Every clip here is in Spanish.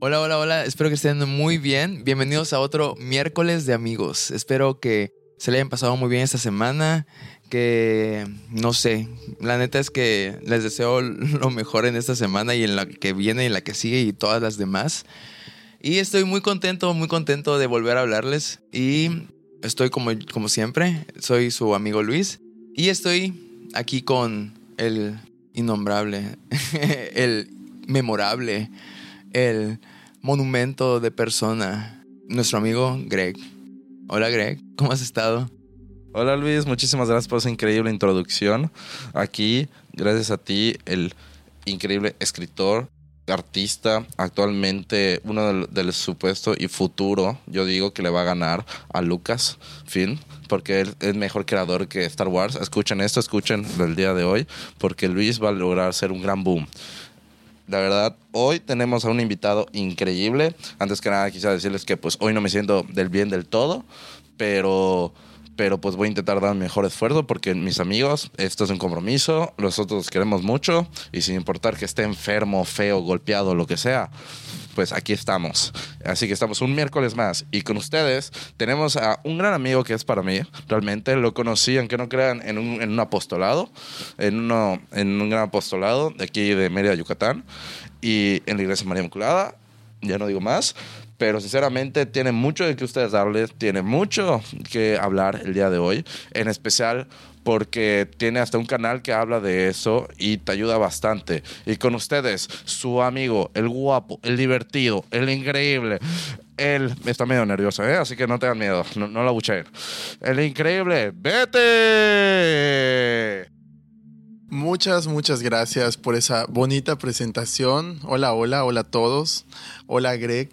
Hola, hola, hola. Espero que estén muy bien. Bienvenidos a otro miércoles de amigos. Espero que se le hayan pasado muy bien esta semana. Que no sé, la neta es que les deseo lo mejor en esta semana y en la que viene y la que sigue y todas las demás. Y estoy muy contento, muy contento de volver a hablarles. Y estoy como, como siempre, soy su amigo Luis. Y estoy aquí con el innombrable, el memorable, el monumento de persona, nuestro amigo Greg. Hola Greg, ¿cómo has estado? Hola Luis, muchísimas gracias por esa increíble introducción. Aquí, gracias a ti, el increíble escritor, artista, actualmente uno del, supuesto y futuro, yo digo que le va a ganar a Lucas Film, porque él es mejor creador que Star Wars. Escuchen esto, escuchen el día de hoy, porque Luis va a lograr ser un gran boom. La verdad, hoy tenemos a un invitado increíble. Antes que nada, quisiera decirles que pues hoy no me siento del bien del todo, pero pero pues voy a intentar dar mi mejor esfuerzo porque mis amigos, esto es un compromiso, nosotros queremos mucho y sin importar que esté enfermo, feo, golpeado, lo que sea, pues aquí estamos. Así que estamos un miércoles más y con ustedes tenemos a un gran amigo que es para mí, realmente lo conocí, aunque no crean, en un, en un apostolado, en, uno, en un gran apostolado de aquí de Mérida, Yucatán y en la Iglesia María Inmaculada, ya no digo más, pero sinceramente tiene mucho de que ustedes darles, tiene mucho que hablar el día de hoy, en especial porque tiene hasta un canal que habla de eso y te ayuda bastante. Y con ustedes, su amigo, el guapo, el divertido, el increíble, él está medio nervioso, ¿eh? así que no tengan miedo, no, no la bucheen. El increíble, vete. Muchas, muchas gracias por esa bonita presentación. Hola, hola, hola a todos. Hola Greg,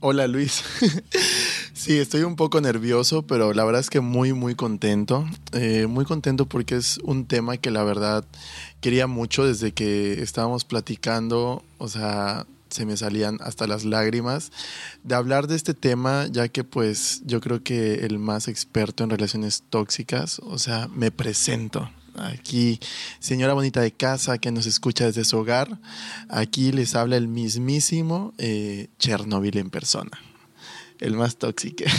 Hola Luis. sí, estoy un poco nervioso, pero la verdad es que muy, muy contento. Eh, muy contento porque es un tema que la verdad quería mucho desde que estábamos platicando. O sea, se me salían hasta las lágrimas de hablar de este tema, ya que pues yo creo que el más experto en relaciones tóxicas, o sea, me presento. Aquí, señora bonita de casa que nos escucha desde su hogar, aquí les habla el mismísimo eh, Chernobyl en persona, el más tóxico.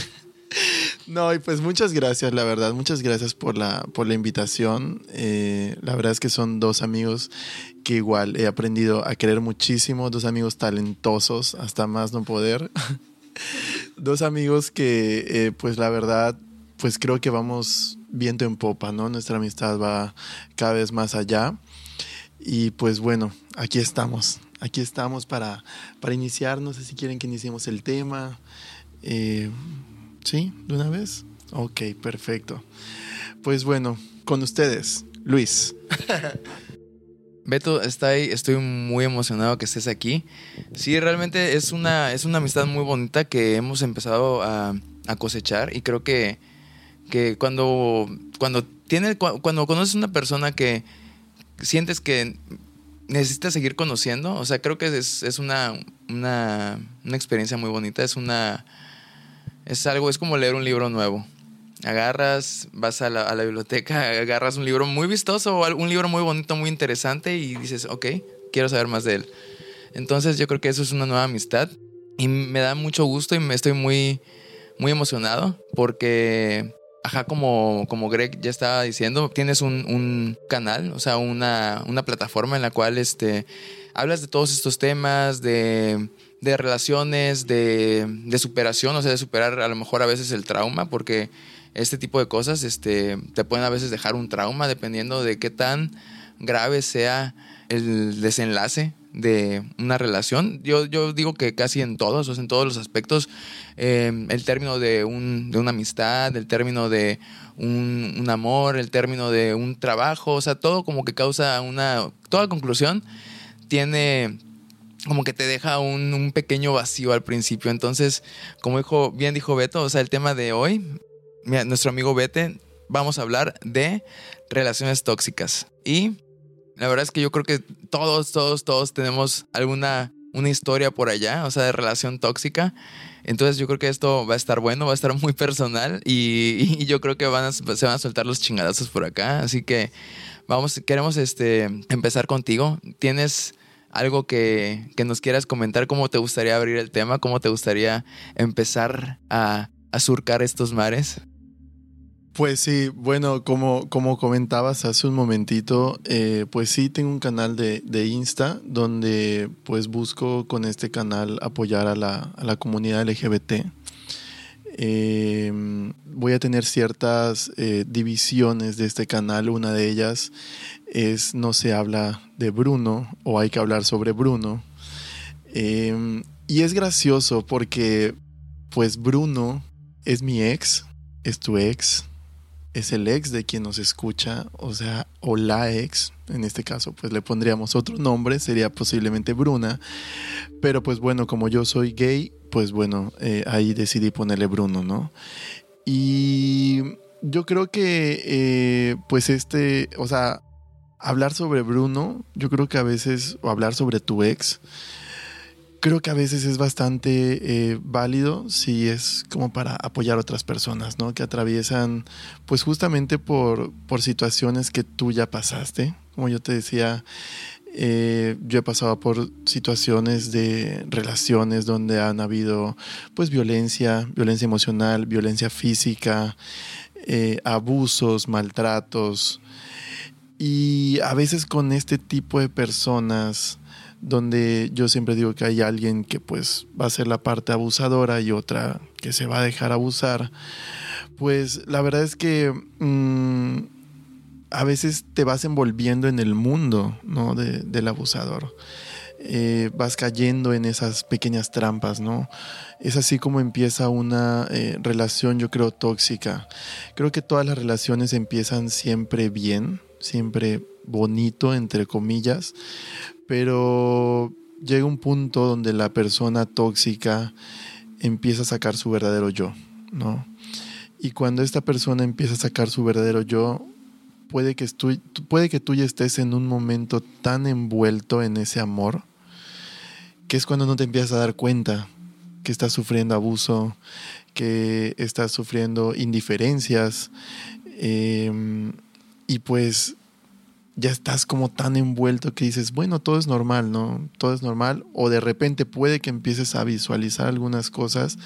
No, y pues muchas gracias, la verdad, muchas gracias por la, por la invitación. Eh, la verdad es que son dos amigos que igual he aprendido a querer muchísimo, dos amigos talentosos, hasta más no poder. dos amigos que, eh, pues la verdad, pues creo que vamos viento en popa, ¿no? Nuestra amistad va cada vez más allá. Y pues bueno, aquí estamos. Aquí estamos para, para iniciar. No sé si quieren que iniciemos el tema. Eh, ¿Sí? ¿De una vez? Ok, perfecto. Pues bueno, con ustedes, Luis. Beto, está ahí, estoy muy emocionado que estés aquí. Sí, realmente es una, es una amistad muy bonita que hemos empezado a, cosechar y creo que que cuando, cuando, tiene, cuando conoces una persona que sientes que necesitas seguir conociendo, o sea, creo que es, es una, una, una, experiencia muy bonita, es una, es algo, es como leer un libro nuevo. Agarras, vas a la, a la biblioteca, agarras un libro muy vistoso, un libro muy bonito, muy interesante y dices, ok, quiero saber más de él. Entonces yo creo que eso es una nueva amistad y me da mucho gusto y me estoy muy, muy emocionado porque Ajá, como, como Greg ya estaba diciendo, tienes un, canal, o sea, una, plataforma en la cual este, hablas de todos estos temas, de, relaciones, de, superación, o sea, de superar a lo mejor a veces el trauma, porque este tipo de cosas este, te pueden a veces dejar un trauma dependiendo de qué tan grave sea el desenlace de una relación. Yo, yo digo que casi en todos, o sea, en todos los aspectos, eh, el término de, un, de una amistad, el término de un, un, amor, el término de un trabajo, o sea, todo como que causa una, toda conclusión tiene como que te deja un, un pequeño vacío al principio. Entonces, como dijo, bien dijo Beto, o sea, el tema de hoy, nuestro amigo Bete, vamos a hablar de relaciones tóxicas. Y la verdad es que yo creo que todos, todos, todos tenemos alguna una historia por allá, o sea, de relación tóxica. Entonces yo creo que esto va a estar bueno, va a estar muy personal y, yo creo que van se van a soltar los chingadazos por acá. Así que vamos, queremos este, empezar contigo. ¿Tienes algo que, que, nos quieras comentar, cómo te gustaría abrir el tema, cómo te gustaría empezar a, surcar estos mares. Pues sí, bueno, como, como comentabas hace un momentito, eh, pues sí tengo un canal de, de, Insta donde pues busco con este canal apoyar a la, la comunidad LGBT. Eh, voy a tener ciertas eh, divisiones de este canal. Una de ellas es no se habla de Bruno o hay que hablar sobre Bruno. Eh, y es gracioso porque pues Bruno es mi ex, es tu ex, es el ex de quien nos escucha, o sea, o la ex, en este caso, pues le pondríamos otro nombre, sería posiblemente Bruna, pero pues bueno, como yo soy gay, pues bueno, eh, ahí decidí ponerle Bruno, ¿no? Y yo creo que, eh, pues este, o sea, hablar sobre Bruno, yo creo que a veces, o hablar sobre tu ex, creo que a veces es bastante eh, válido si es como para apoyar a otras personas, ¿no? Que atraviesan, pues justamente por, por situaciones que tú ya pasaste. Como yo te decía, eh, yo he pasado por situaciones de relaciones donde han habido, pues, violencia, violencia emocional, violencia física, eh, abusos, maltratos. Y a veces con este tipo de personas, donde yo siempre digo que hay alguien que pues va a ser la parte abusadora y otra que se va a dejar abusar, pues la verdad es que mmm, a veces te vas envolviendo en el mundo ¿no? de, del abusador. Eh, vas cayendo en esas pequeñas trampas, ¿no? Es así como empieza una eh, relación, yo creo, tóxica. Creo que todas las relaciones empiezan siempre bien, siempre bonito, entre comillas, pero llega un punto donde la persona tóxica empieza a sacar su verdadero yo, ¿no? Y cuando esta persona empieza a sacar su verdadero yo, puede que, estoy, puede que tú ya estés en un momento tan envuelto en ese amor, que es cuando no te empiezas a dar cuenta que estás sufriendo abuso, que estás sufriendo indiferencias, eh, y pues ya estás como tan envuelto que dices, bueno, todo es normal, ¿no? Todo es normal. O de repente puede que empieces a visualizar algunas cosas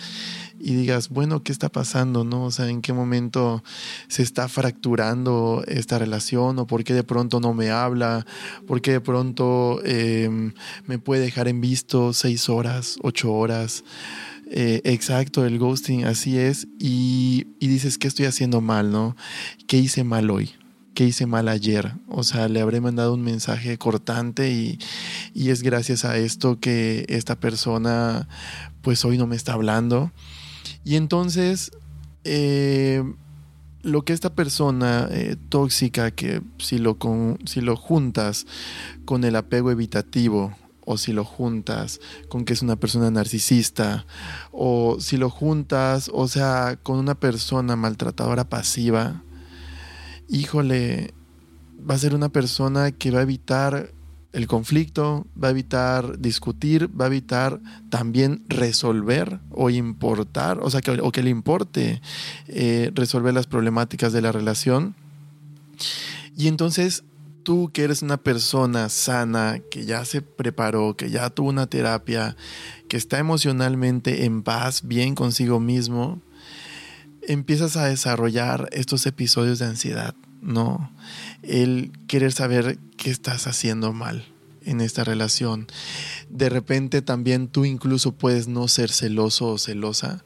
y digas, bueno, ¿qué está pasando, no? O sea, ¿en qué momento se está fracturando esta relación? ¿O por qué de pronto no me habla? ¿Por qué de pronto eh, me puede dejar en visto seis horas, ocho horas? Eh, exacto, el ghosting, así es. Y, y dices, ¿qué estoy haciendo mal, no? ¿Qué hice mal hoy? ¿Qué hice mal ayer? O sea, le habré mandado un mensaje cortante y, y, es gracias a esto que esta persona pues hoy no me está hablando. Y entonces, eh, lo que esta persona eh, tóxica, que si lo, con, si lo juntas con el apego evitativo, o si lo juntas con que es una persona narcisista, o si lo juntas, o sea, con una persona maltratadora pasiva, híjole, va a ser una persona que va a evitar el conflicto, va a evitar discutir, va a evitar también resolver o importar, o sea, que, o que le importe eh, resolver las problemáticas de la relación. Y entonces tú que eres una persona sana, que ya se preparó, que ya tuvo una terapia, que está emocionalmente en paz, bien consigo mismo, empiezas a desarrollar estos episodios de ansiedad, ¿no? El querer saber qué estás haciendo mal en esta relación. De repente también tú incluso puedes no ser celoso o celosa,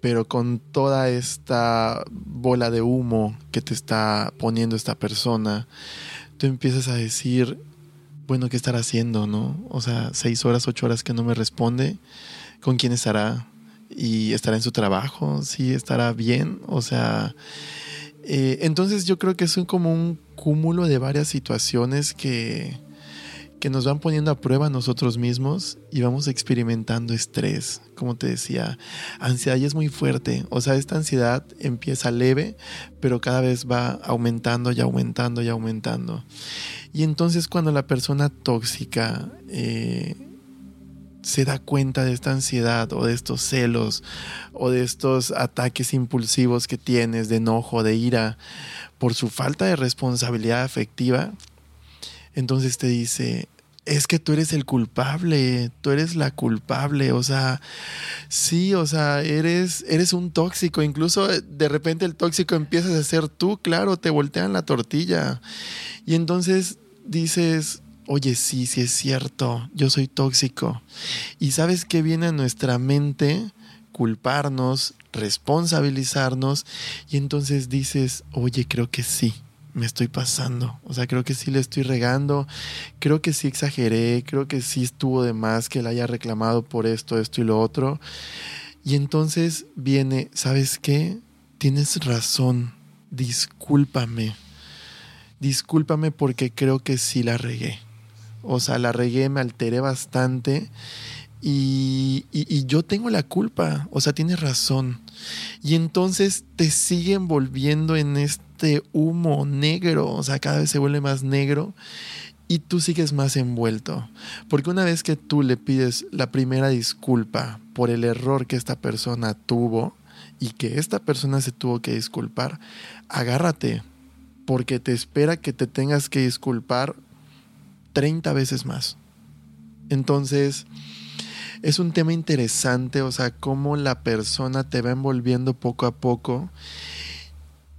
pero con toda esta bola de humo que te está poniendo esta persona, tú empiezas a decir, bueno, ¿qué estará haciendo, no? O sea, seis horas, ocho horas que no me responde, ¿con quién estará? Y estará en su trabajo, sí, estará bien, o sea, eh, entonces yo creo que es como un cúmulo de varias situaciones que, que nos van poniendo a prueba nosotros mismos y vamos experimentando estrés, como te decía, ansiedad es muy fuerte, o sea, esta ansiedad empieza leve, pero cada vez va aumentando y aumentando y aumentando. Y entonces cuando la persona tóxica eh, se da cuenta de esta ansiedad o de estos celos o de estos ataques impulsivos que tienes de enojo, de ira, por su falta de responsabilidad afectiva, entonces te dice, es que tú eres el culpable, tú eres la culpable, o sea, sí, o sea, eres, eres un tóxico, incluso de repente el tóxico empiezas a ser tú, claro, te voltean la tortilla. Y entonces dices, oye, sí, sí es cierto, yo soy tóxico. Y sabes qué viene a nuestra mente? Culparnos, responsabilizarnos, y entonces dices, oye, creo que sí me estoy pasando. O sea, creo que sí le estoy regando. Creo que sí exageré. Creo que sí estuvo de más que le haya reclamado por esto, esto y lo otro. Y entonces viene, ¿sabes qué? Tienes razón. Discúlpame. Discúlpame porque creo que sí la regué. O sea, la regué, me alteré bastante. Y, yo tengo la culpa. O sea, tienes razón. Y entonces te siguen volviendo en este humo negro, o sea, cada vez se vuelve más negro y tú sigues más envuelto. Porque una vez que tú le pides la primera disculpa por el error que esta persona tuvo y que esta persona se tuvo que disculpar, agárrate, porque te espera que te tengas que disculpar 30 veces más. Entonces, es un tema interesante, o sea, cómo la persona te va envolviendo poco a poco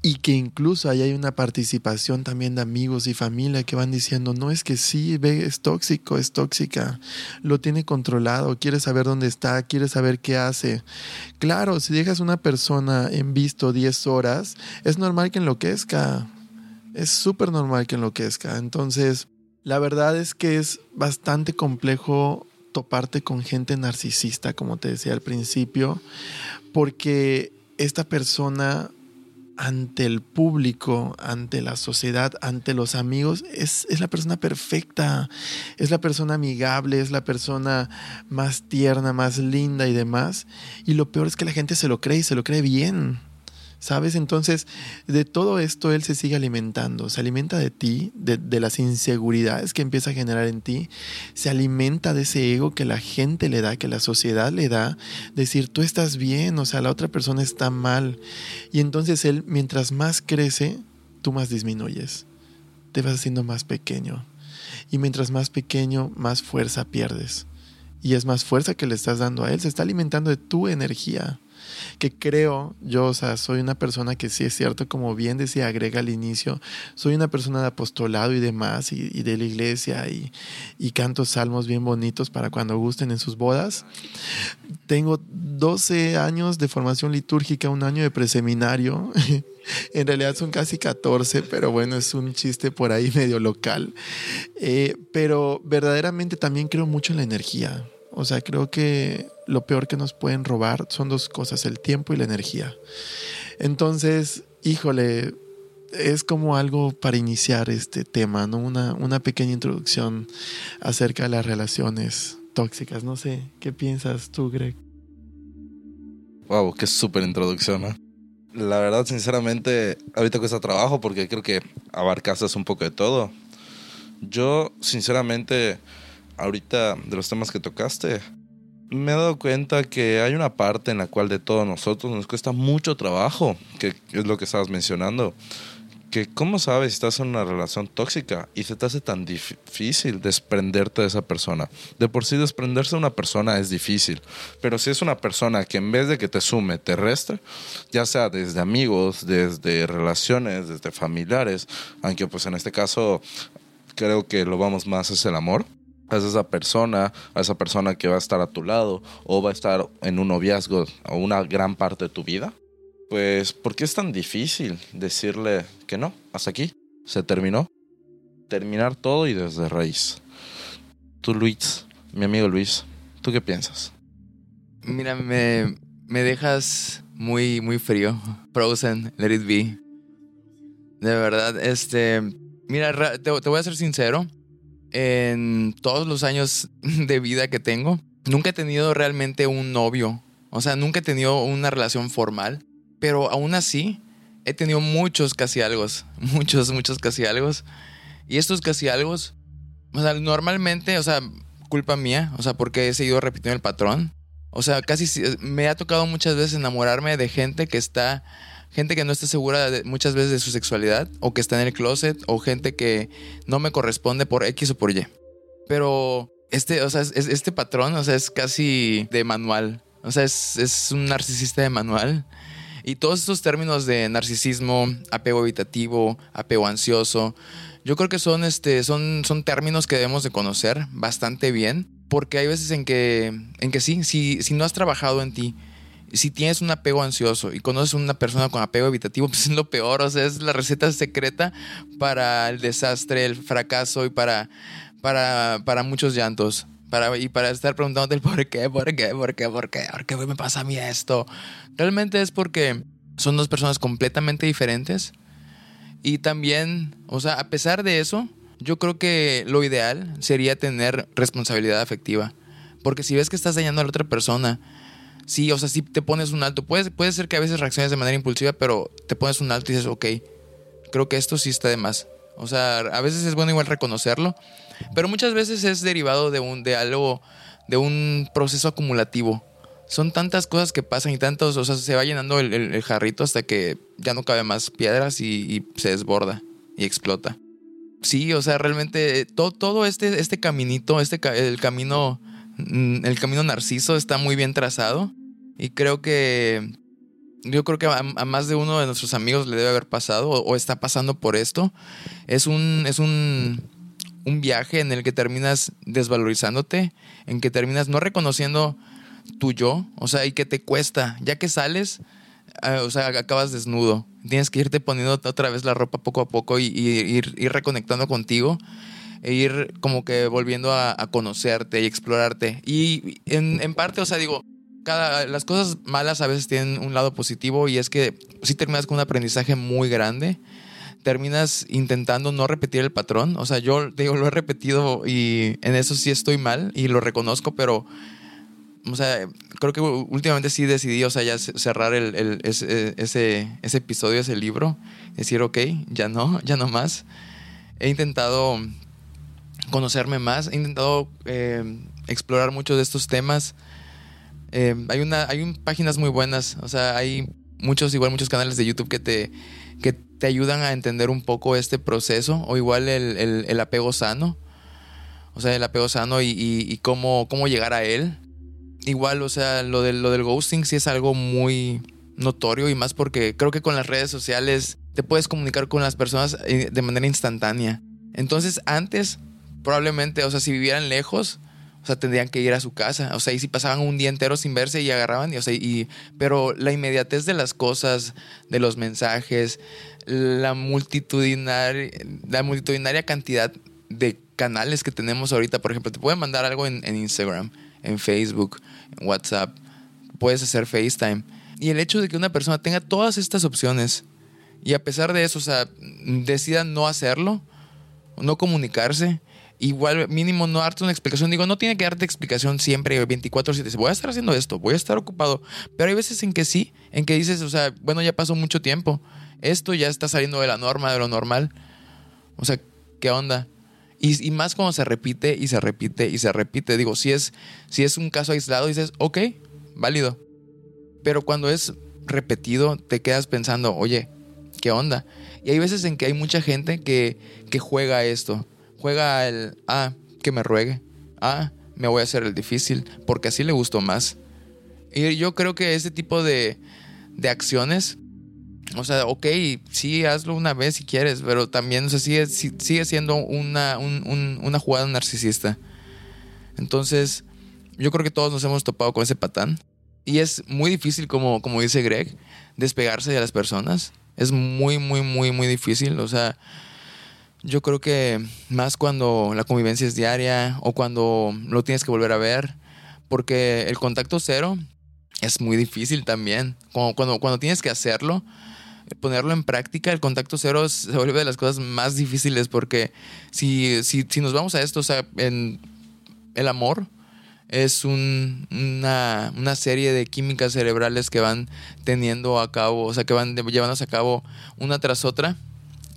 y que incluso ahí hay una participación también de amigos y familia que van diciendo, no es que sí, es tóxico, es tóxica, lo tiene controlado, quiere saber dónde está, quiere saber qué hace. Claro, si dejas una persona en visto 10 horas, es normal que enloquezca, es súper normal que enloquezca. Entonces, la verdad es que es bastante complejo toparte con gente narcisista, como te decía al principio, porque esta persona ante el público, ante la sociedad, ante los amigos, es, es, la persona perfecta, es la persona amigable, es la persona más tierna, más linda y demás. Y lo peor es que la gente se lo cree y se lo cree bien. ¿Sabes? Entonces, de todo esto él se sigue alimentando, se alimenta de ti, de, las inseguridades que empieza a generar en ti, se alimenta de ese ego que la gente le da, que la sociedad le da, decir, tú estás bien, o sea, la otra persona está mal. Y entonces él, mientras más crece, tú más disminuyes, te vas haciendo más pequeño. Y mientras más pequeño, más fuerza pierdes. Y es más fuerza que le estás dando a él, se está alimentando de tu energía que creo, yo, o sea, soy una persona que sí es cierto, como bien decía, agrega al inicio, soy una persona de apostolado y demás, y, de la iglesia, y, y, canto salmos bien bonitos para cuando gusten en sus bodas. Tengo 12 años de formación litúrgica, un año de preseminario. en realidad son casi 14, pero bueno, es un chiste por ahí medio local. Eh, pero verdaderamente también creo mucho en la energía. O sea, creo que lo peor que nos pueden robar son dos cosas, el tiempo y la energía. Entonces, híjole, es como algo para iniciar este tema, ¿no? Una, una pequeña introducción acerca de las relaciones tóxicas. No sé, ¿qué piensas tú, Greg? Wow, qué súper introducción, ¿no? La verdad, sinceramente, ahorita cuesta trabajo porque creo que abarcaste un poco de todo. Yo, sinceramente, ahorita de los temas que tocaste, me he dado cuenta que hay una parte en la cual de todos nosotros nos cuesta mucho trabajo, que es lo que estabas mencionando. Que cómo sabes si estás en una relación tóxica y se te hace tan difícil desprenderte de esa persona. De por sí desprenderse de una persona es difícil, pero si es una persona que en vez de que te sume, te resta, ya sea desde amigos, desde relaciones, desde familiares, aunque pues en este caso creo que lo vamos más es el amor a esa persona, a esa persona que va a estar a tu lado o va a estar en un noviazgo o una gran parte de tu vida, pues ¿por qué es tan difícil decirle que no? Hasta aquí, se terminó. Terminar todo y desde raíz. Tú, Luis, mi amigo Luis, ¿tú qué piensas? Mira, me, me dejas muy, muy frío. Frozen, let it be. De verdad, este. Mira, te voy a ser sincero en todos los años de vida que tengo, nunca he tenido realmente un novio. O sea, nunca he tenido una relación formal. Pero aún así, he tenido muchos casi algo. Muchos, muchos casi algo. Y estos casi algo, o sea, normalmente, o sea, culpa mía. O sea, porque he seguido repitiendo el patrón. O sea, casi me ha tocado muchas veces enamorarme de gente que está gente que no está segura muchas veces de su sexualidad o que está en el closet o gente que no me corresponde por X o por Y. Pero este, o sea, este patrón, o sea, es casi de manual. O sea, es, es un narcisista de manual. Y todos estos términos de narcisismo, apego evitativo, apego ansioso, yo creo que son, este, son, son términos que debemos de conocer bastante bien, porque hay veces en que, en que sí, si, si no has trabajado en ti, si tienes un apego ansioso y conoces a una persona con apego evitativo, pues es lo peor, o sea, es la receta secreta para el desastre, el fracaso y para, para, para muchos llantos. Para, y para estar preguntándote el por qué, por qué, por qué, por qué, por qué me pasa a mí esto. Realmente es porque son dos personas completamente diferentes. Y también, o sea, a pesar de eso, yo creo que lo ideal sería tener responsabilidad afectiva. Porque si ves que estás dañando a la otra persona, sí, o sea, si te pones un alto. Puede, puede ser que a veces reacciones de manera impulsiva, pero te pones un alto y dices, ok, creo que esto sí está de más. O sea, a veces es bueno igual reconocerlo, pero muchas veces es derivado de, un, de algo, de un proceso acumulativo. Son tantas cosas que pasan y tantos, o sea, se va llenando el, jarrito hasta que ya no cabe más piedras y, se desborda y explota. Sí, o sea, realmente todo, todo este, este caminito, este, el camino, el camino narciso está muy bien trazado y creo que yo creo que a, más de uno de nuestros amigos le debe haber pasado o, está pasando por esto. Es un, es un, un, viaje en el que terminas desvalorizándote, en que terminas no reconociendo tu yo, o sea, y que te cuesta, ya que sales, ah, o sea, acabas desnudo. Tienes que irte poniendo otra vez la ropa poco a poco y, ir, reconectando contigo e ir como que volviendo a, conocerte y explorarte. Y en, en parte, o sea, digo, las cosas malas a veces tienen un lado positivo y es que si terminas con un aprendizaje muy grande, terminas intentando no repetir el patrón. O sea, yo digo, lo he repetido y en eso sí estoy mal y lo reconozco, pero, o sea, creo que últimamente sí decidí, o sea, ya cerrar el, ese, ese, episodio, ese libro, decir, ok, ya no, ya no más. He intentado conocerme más, he intentado eh, explorar muchos de estos temas Em, hay, una, hay páginas muy buenas, o sea, hay muchos, igual muchos canales de YouTube que te, que te ayudan a entender un poco este proceso, o igual el, apego sano, o sea, el apego sano y, cómo, cómo llegar a él. Igual, o sea, lo del, lo del ghosting sí es algo muy notorio y más porque creo que con las redes sociales te puedes comunicar con las personas eh, de manera instantánea. Entonces, antes, probablemente, o sea, si vivieran lejos, o sea, tendrían que ir a su casa. O sea, y si pasaban un día entero sin verse y agarraban, y, o sea, y, pero la inmediatez de las cosas, de los mensajes, la multitudinaria, la multitudinaria cantidad de canales que tenemos ahorita, por ejemplo, te pueden mandar algo en, en Instagram, en Facebook, en WhatsApp, puedes hacer FaceTime. Y el hecho de que una persona tenga todas estas opciones y a pesar de eso, o sea, decida no hacerlo, no comunicarse, igual mínimo no darte una explicación. Digo, no tiene que darte explicación siempre 24/7. Voy a estar haciendo esto, voy a estar ocupado. Pero hay veces en que sí, en que dices, o sea, bueno, ya pasó mucho tiempo. Esto ya está saliendo de la norma, de lo normal. O sea, ¿qué onda? Y, más cuando se repite y se repite y se repite. Digo, si es, si es un caso aislado, dices, ok, válido. Pero cuando es repetido, te quedas pensando, oye, ¿qué onda? Y hay veces en que hay mucha gente que, que juega esto juega el, ah, que me ruegue, ah, me voy a hacer el difícil, porque así le gustó más. Y yo creo que ese tipo de, de acciones, o sea, ok, sí, hazlo una vez si quieres, pero también, o sea, sigue, sigue siendo una, una jugada narcisista. Entonces, yo creo que todos nos hemos topado con ese patán. Y es muy difícil, como, como dice Greg, despegarse de las personas. Es muy, muy, muy, muy difícil. O sea, yo creo que más cuando la convivencia es diaria o cuando lo tienes que volver a ver, porque el contacto cero es muy difícil también. Cuando, cuando, tienes que hacerlo, ponerlo en práctica, el contacto cero se vuelve de las cosas más difíciles porque si, si, si nos vamos a esto, o sea, en el amor es un, una, una, serie de químicas cerebrales que van teniendo a cabo, o sea, que van llevándose a cabo una tras otra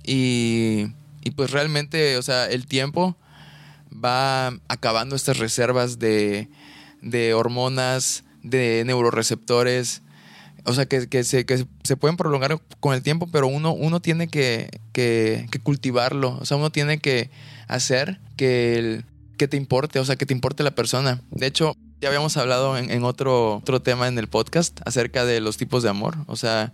y y pues realmente, o sea, el tiempo va acabando estas reservas de, de hormonas, de neuroreceptores, o sea, que, que, se, que se pueden prolongar con el tiempo, pero uno, uno tiene que, que, cultivarlo, o sea, uno tiene que hacer que el, que te importe, o sea, que te importe la persona. De hecho, ya habíamos hablado en, otro, otro tema en el podcast acerca de los tipos de amor. O sea,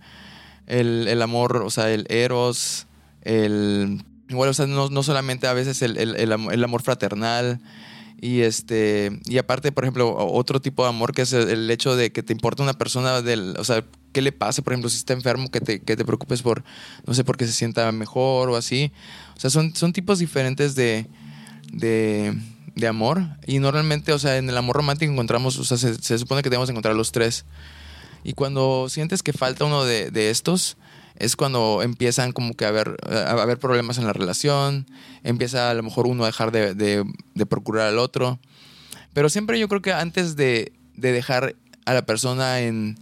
el, amor, o sea, el eros, el... Igual, o sea, no, solamente a veces el, el, amor fraternal, y este y aparte por ejemplo otro tipo de amor que es el, hecho de que te importa una persona del o sea qué le pasa por ejemplo si está enfermo que te, que te preocupes por no sé por qué se sienta mejor o así o sea son, son tipos diferentes de, de de amor. Y normalmente, o sea, en el amor romántico encontramos, o sea, se, supone que debemos encontrar los tres. Y cuando sientes que falta uno de, estos, es cuando empiezan como que a haber, a haber problemas en la relación, empieza a lo mejor uno a dejar de, de, procurar al otro. Pero siempre yo creo que antes de, dejar a la persona en,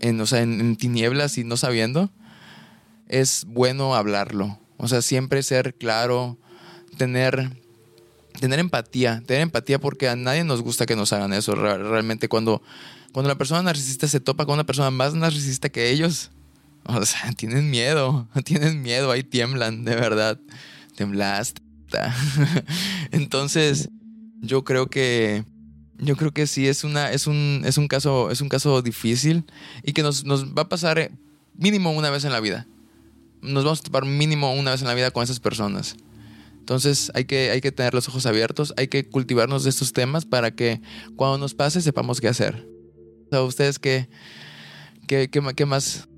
en, o sea, en tinieblas y no sabiendo, es bueno hablarlo. O sea, siempre ser claro, tener tener empatía, tener empatía porque a nadie nos gusta que nos hagan eso. Realmente cuando, cuando la persona narcisista se topa con una persona más narcisista que ellos, o sea, tienen miedo, tienen miedo, ahí tiemblan, de verdad. Temblaste. Entonces, yo creo que yo creo que sí es una es un es un caso es un caso difícil y que nos, nos va a pasar eh, mínimo una vez en la vida. Nos vamos a topar mínimo una vez en la vida con esas personas. Entonces hay que, hay que tener los ojos abiertos, hay que cultivarnos de estos temas para que cuando nos pase sepamos qué hacer. O ¿Ustedes qué, más,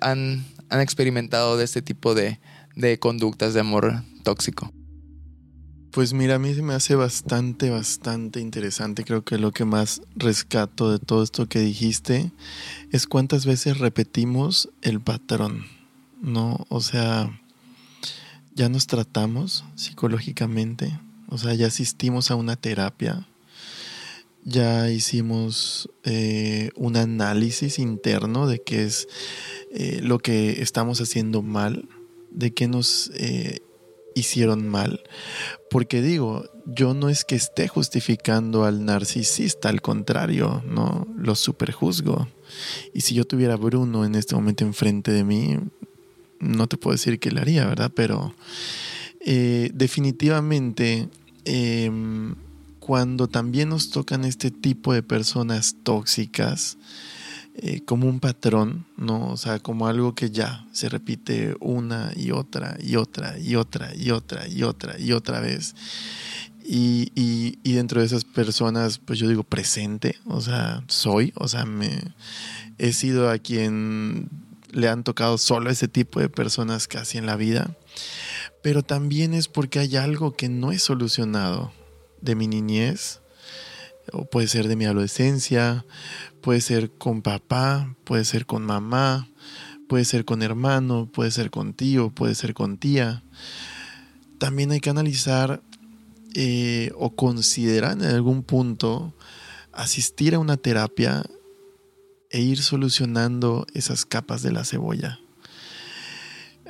han, experimentado de este tipo de, de conductas de amor tóxico? Pues mira, a mí se me hace bastante, bastante interesante. Creo que lo que más rescato de todo esto que dijiste es cuántas veces repetimos el patrón, ¿no? O sea, ya nos tratamos psicológicamente, o sea, ya asistimos a una terapia, ya hicimos eh, un análisis interno de qué es eh, lo que estamos haciendo mal, de qué nos eh, hicieron mal. Porque digo, yo no es que esté justificando al narcisista, al contrario, no lo superjuzgo. Y si yo tuviera a Bruno en este momento enfrente de mí, no te puedo decir que le haría, ¿verdad? Pero definitivamente em, cuando también nos tocan este tipo de personas tóxicas, eh, como un patrón, ¿no? O sea, como algo que ya se repite una y otra y otra y otra y otra y otra y otra vez. Y, y dentro de esas personas, pues yo digo presente, o sea, soy, o sea, me he sido a quien le han tocado solo ese tipo de personas casi en la vida, pero también es porque hay algo que no he solucionado de mi niñez, o puede ser de mi adolescencia, puede ser con papá, puede ser con mamá, puede ser con hermano, puede ser con tío, puede ser con tía. También hay que analizar eh, o considerar en algún punto asistir a una terapia e ir solucionando esas capas de la cebolla.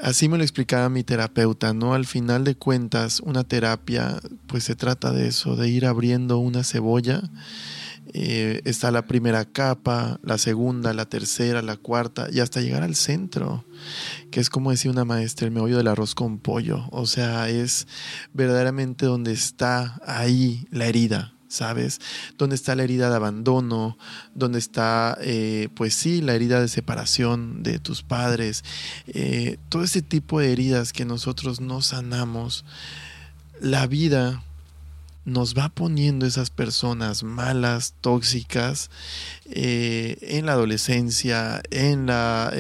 Así me lo explicaba mi terapeuta, ¿no? Al final de cuentas, una terapia, pues se trata de eso, de ir abriendo una cebolla. Eh, está la primera capa, la segunda, la tercera, la cuarta, y hasta llegar al centro, que es como decía una maestra, el meollo del arroz con pollo. O sea, es verdaderamente donde está ahí la herida, ¿sabes? ¿Dónde está la herida de abandono? ¿Dónde está, eh, pues sí, la herida de separación de tus padres? Eh, todo ese tipo de heridas que nosotros no sanamos. La vida nos va poniendo esas personas malas, tóxicas, eh, en la adolescencia, en la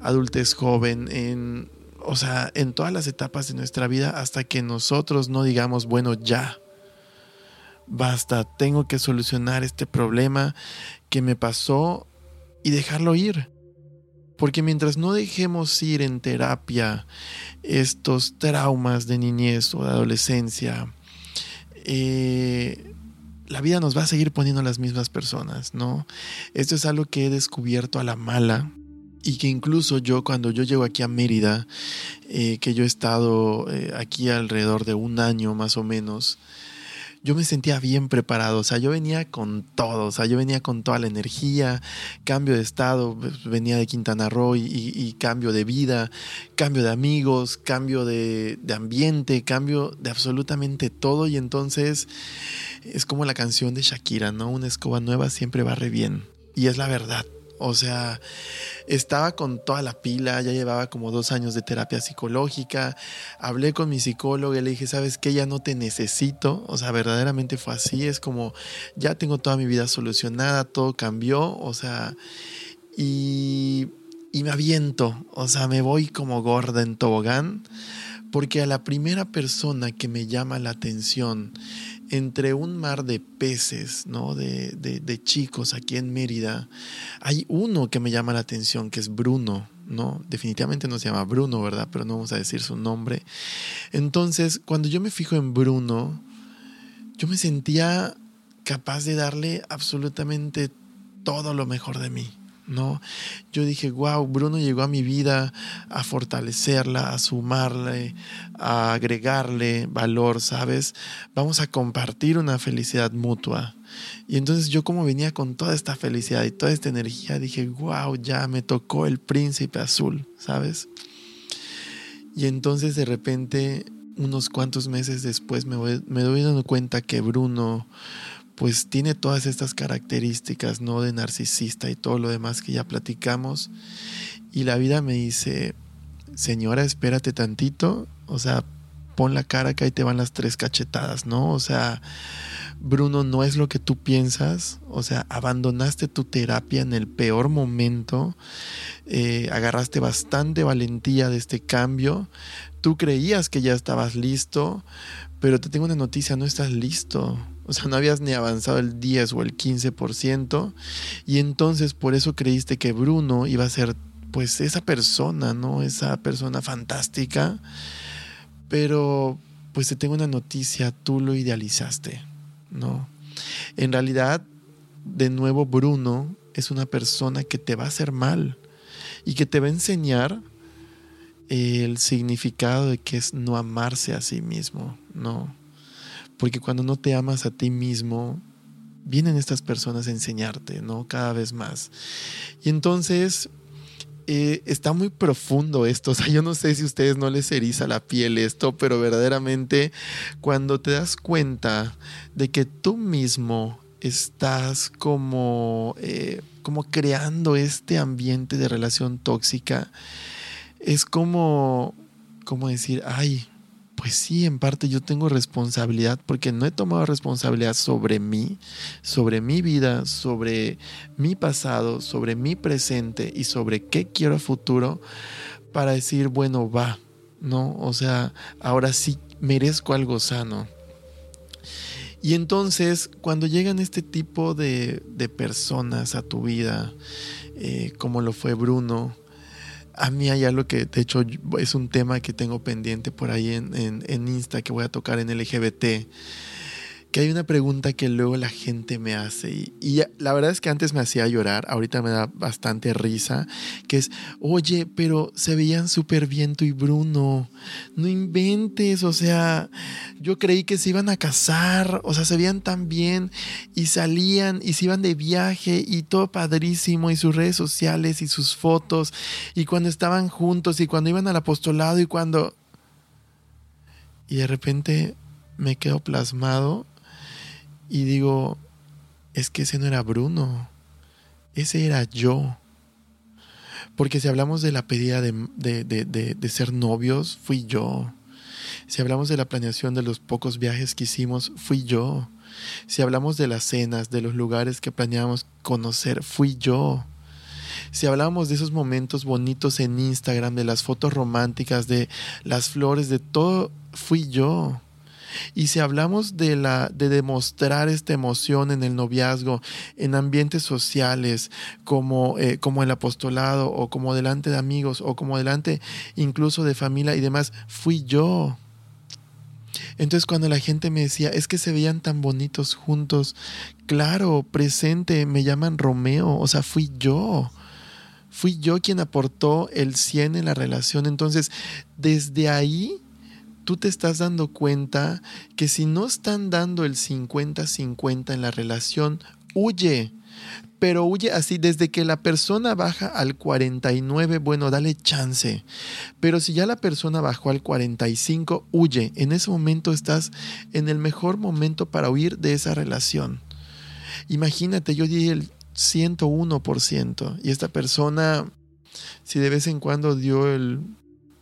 adultez joven, en, o sea, en todas las etapas de nuestra vida hasta que nosotros no digamos, bueno, ya, basta, tengo que solucionar este problema que me pasó y dejarlo ir. Porque mientras no dejemos ir en terapia estos traumas de niñez o de adolescencia, eh, la vida nos va a seguir poniendo las mismas personas, ¿no? Esto es algo que he descubierto a la mala y que incluso yo cuando yo llego aquí a Mérida, eh, que yo he estado eh, aquí alrededor de un año más o menos, yo me sentía bien preparado, o sea, yo venía con todo, o sea, yo venía con toda la energía, cambio de estado, pues, venía de Quintana Roo y, cambio de vida, cambio de amigos, cambio de, de ambiente, cambio de absolutamente todo y entonces es como la canción de Shakira, ¿no? Una escoba nueva siempre barre bien y es la verdad. O sea, estaba con toda la pila, ya llevaba como dos años de terapia psicológica. Hablé con mi psicólogo y le dije, ¿sabes qué? Ya no te necesito. O sea, verdaderamente fue así. Es como, ya tengo toda mi vida solucionada, todo cambió. O sea, y, y me aviento. O sea, me voy como gorda en tobogán. Porque a la primera persona que me llama la atención entre un mar de peces, ¿no? De, de, chicos aquí en Mérida, hay uno que me llama la atención, que es Bruno, ¿no? Definitivamente no se llama Bruno, ¿verdad? Pero no vamos a decir su nombre. Entonces, cuando yo me fijo en Bruno, yo me sentía capaz de darle absolutamente todo lo mejor de mí. ¿No? Yo dije, wow, Bruno llegó a mi vida a fortalecerla, a sumarle, a agregarle valor, ¿sabes? Vamos a compartir una felicidad mutua. Y entonces yo como venía con toda esta felicidad y toda esta energía, dije, wow, ya me tocó el príncipe azul, ¿sabes? Y entonces de repente, unos cuantos meses después, me, me doy dando cuenta que Bruno pues tiene todas estas características, ¿no? De narcisista y todo lo demás que ya platicamos. Y la vida me dice, señora, espérate tantito, o sea, pon la cara que ahí te van las tres cachetadas, ¿no? O sea, Bruno, no es lo que tú piensas, o sea, abandonaste tu terapia en el peor momento, eh, agarraste bastante valentía de este cambio, tú creías que ya estabas listo, pero te tengo una noticia, no estás listo. O sea, no habías ni avanzado el 10 o el 15%. Y entonces por eso creíste que Bruno iba a ser pues esa persona, ¿no? Esa persona fantástica. Pero pues te tengo una noticia, tú lo idealizaste, ¿no? En realidad, de nuevo, Bruno es una persona que te va a hacer mal y que te va a enseñar el significado de que es no amarse a sí mismo, ¿no? Porque cuando no te amas a ti mismo, vienen estas personas a enseñarte, ¿no? Cada vez más. Y entonces eh, está muy profundo esto. O sea, yo no sé si a ustedes no les eriza la piel esto, pero verdaderamente cuando te das cuenta de que tú mismo estás como, eh, como creando este ambiente de relación tóxica, es como, como decir, ay, pues sí, en parte yo tengo responsabilidad porque no he tomado responsabilidad sobre mí, sobre mi vida, sobre mi pasado, sobre mi presente y sobre qué quiero a futuro para decir, bueno, va, ¿no? O sea, ahora sí merezco algo sano. Y entonces, cuando llegan este tipo de, personas a tu vida, eh, como lo fue Bruno, a mí hay algo que, de hecho, es un tema que tengo pendiente por ahí en, en, en Insta que voy a tocar en LGBT que hay una pregunta que luego la gente me hace y, la verdad es que antes me hacía llorar, ahorita me da bastante risa, que es, oye, pero se veían súper bien tú y Bruno, no inventes, o sea, yo creí que se iban a casar, o sea, se veían tan bien y salían y se iban de viaje y todo padrísimo y sus redes sociales y sus fotos y cuando estaban juntos y cuando iban al apostolado y cuando... Y de repente me quedo plasmado y digo, es que ese no era Bruno, ese era yo. Porque si hablamos de la pedida de, de, ser novios, fui yo. Si hablamos de la planeación de los pocos viajes que hicimos, fui yo. Si hablamos de las cenas, de los lugares que planeábamos conocer, fui yo. Si hablamos de esos momentos bonitos en Instagram, de las fotos románticas, de las flores, de todo, fui yo. Y si hablamos de, la, de demostrar esta emoción en el noviazgo, en ambientes sociales, como, eh, como el apostolado, o como delante de amigos, o como delante incluso de familia y demás, fui yo. Entonces cuando la gente me decía, es que se veían tan bonitos juntos, claro, presente, me llaman Romeo, o sea, fui yo. Fui yo quien aportó el 100 en la relación. Entonces, desde ahí tú te estás dando cuenta que si no están dando el 50-50 en la relación, huye. Pero huye así, desde que la persona baja al 49, bueno, dale chance. Pero si ya la persona bajó al 45, huye. En ese momento estás en el mejor momento para huir de esa relación. Imagínate, yo di el 101% y esta persona, si de vez en cuando dio el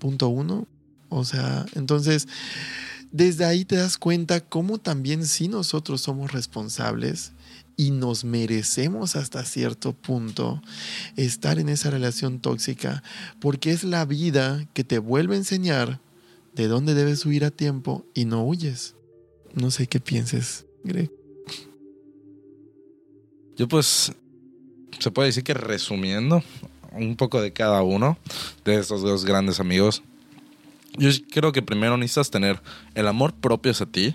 punto uno, o sea, entonces, desde ahí te das cuenta cómo también si nosotros somos responsables y nos merecemos hasta cierto punto estar en esa relación tóxica, porque es la vida que te vuelve a enseñar de dónde debes huir a tiempo y no huyes. No sé qué pienses, Greg. Yo pues, se puede decir que resumiendo un poco de cada uno de estos dos grandes amigos, yo creo que primero necesitas tener el amor propio hacia ti,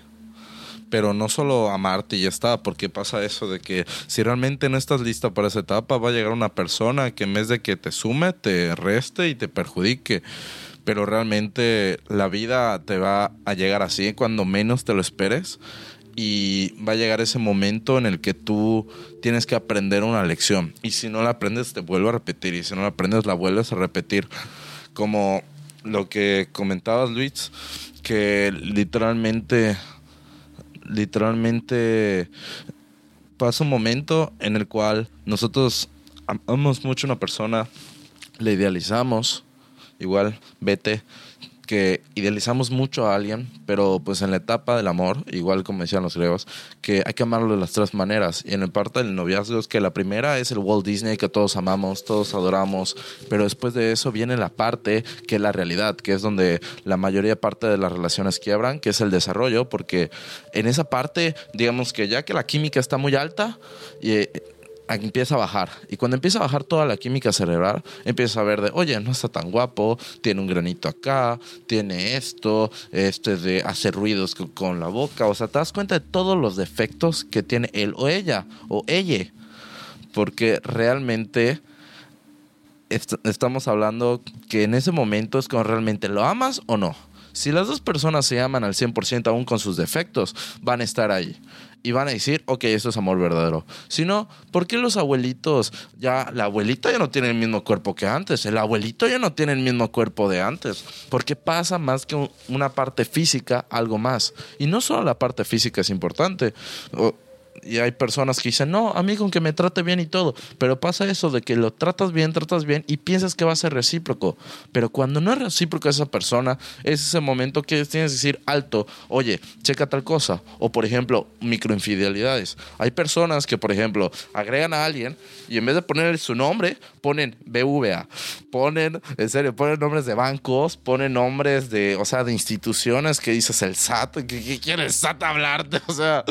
pero no solo amarte y ya está, porque pasa eso de que si realmente no estás lista para esa etapa, va a llegar una persona que en vez de que te sume, te reste y te perjudique. Pero realmente la vida te va a llegar así cuando menos te lo esperes y va a llegar ese momento en el que tú tienes que aprender una lección. Y si no la aprendes, te vuelvo a repetir. Y si no la aprendes, la vuelves a repetir. Como lo que comentabas, Luis, que literalmente, literalmente pasa un momento en el cual nosotros amamos mucho a una persona, le idealizamos, igual, vete, que idealizamos mucho a alguien, pero pues en la etapa del amor, igual como decían los griegos, que hay que amarlo de las tres maneras. Y en el parte del noviazgo es que la primera es el Walt Disney que todos amamos, todos adoramos, pero después de eso viene la parte que es la realidad, que es donde la mayoría parte de las relaciones quiebran, que es el desarrollo, porque en esa parte, digamos que ya que la química está muy alta, y empieza a bajar. Y cuando empieza a bajar toda la química cerebral, empieza a ver de, oye, no está tan guapo, tiene un granito acá, tiene esto, este de hacer ruidos con la boca. O sea, te das cuenta de todos los defectos que tiene él o ella o ella. Porque realmente estamos hablando que en ese momento es cuando realmente lo amas o no. Si las dos personas se aman al 100% aún con sus defectos, van a estar ahí y van a decir, ok, esto es amor verdadero. Si no, ¿por qué los abuelitos, ya la abuelita ya no tiene el mismo cuerpo que antes? El abuelito ya no tiene el mismo cuerpo de antes. Porque pasa más que una parte física, algo más. Y no solo la parte física es importante y hay personas que dicen, no, a mí con que me trate bien y todo. Pero pasa eso de que lo tratas bien, tratas bien y piensas que va a ser recíproco. Pero cuando no es recíproco esa persona, es ese momento que tienes que decir alto, oye, checa tal cosa. O por ejemplo, microinfidelidades. Hay personas que, por ejemplo, agregan a alguien y en vez de poner su nombre, ponen BVA. Ponen, en serio, ponen nombres de bancos, ponen nombres de, o sea, de instituciones que dices el SAT. ¿Qué, quiere el SAT hablarte? O sea,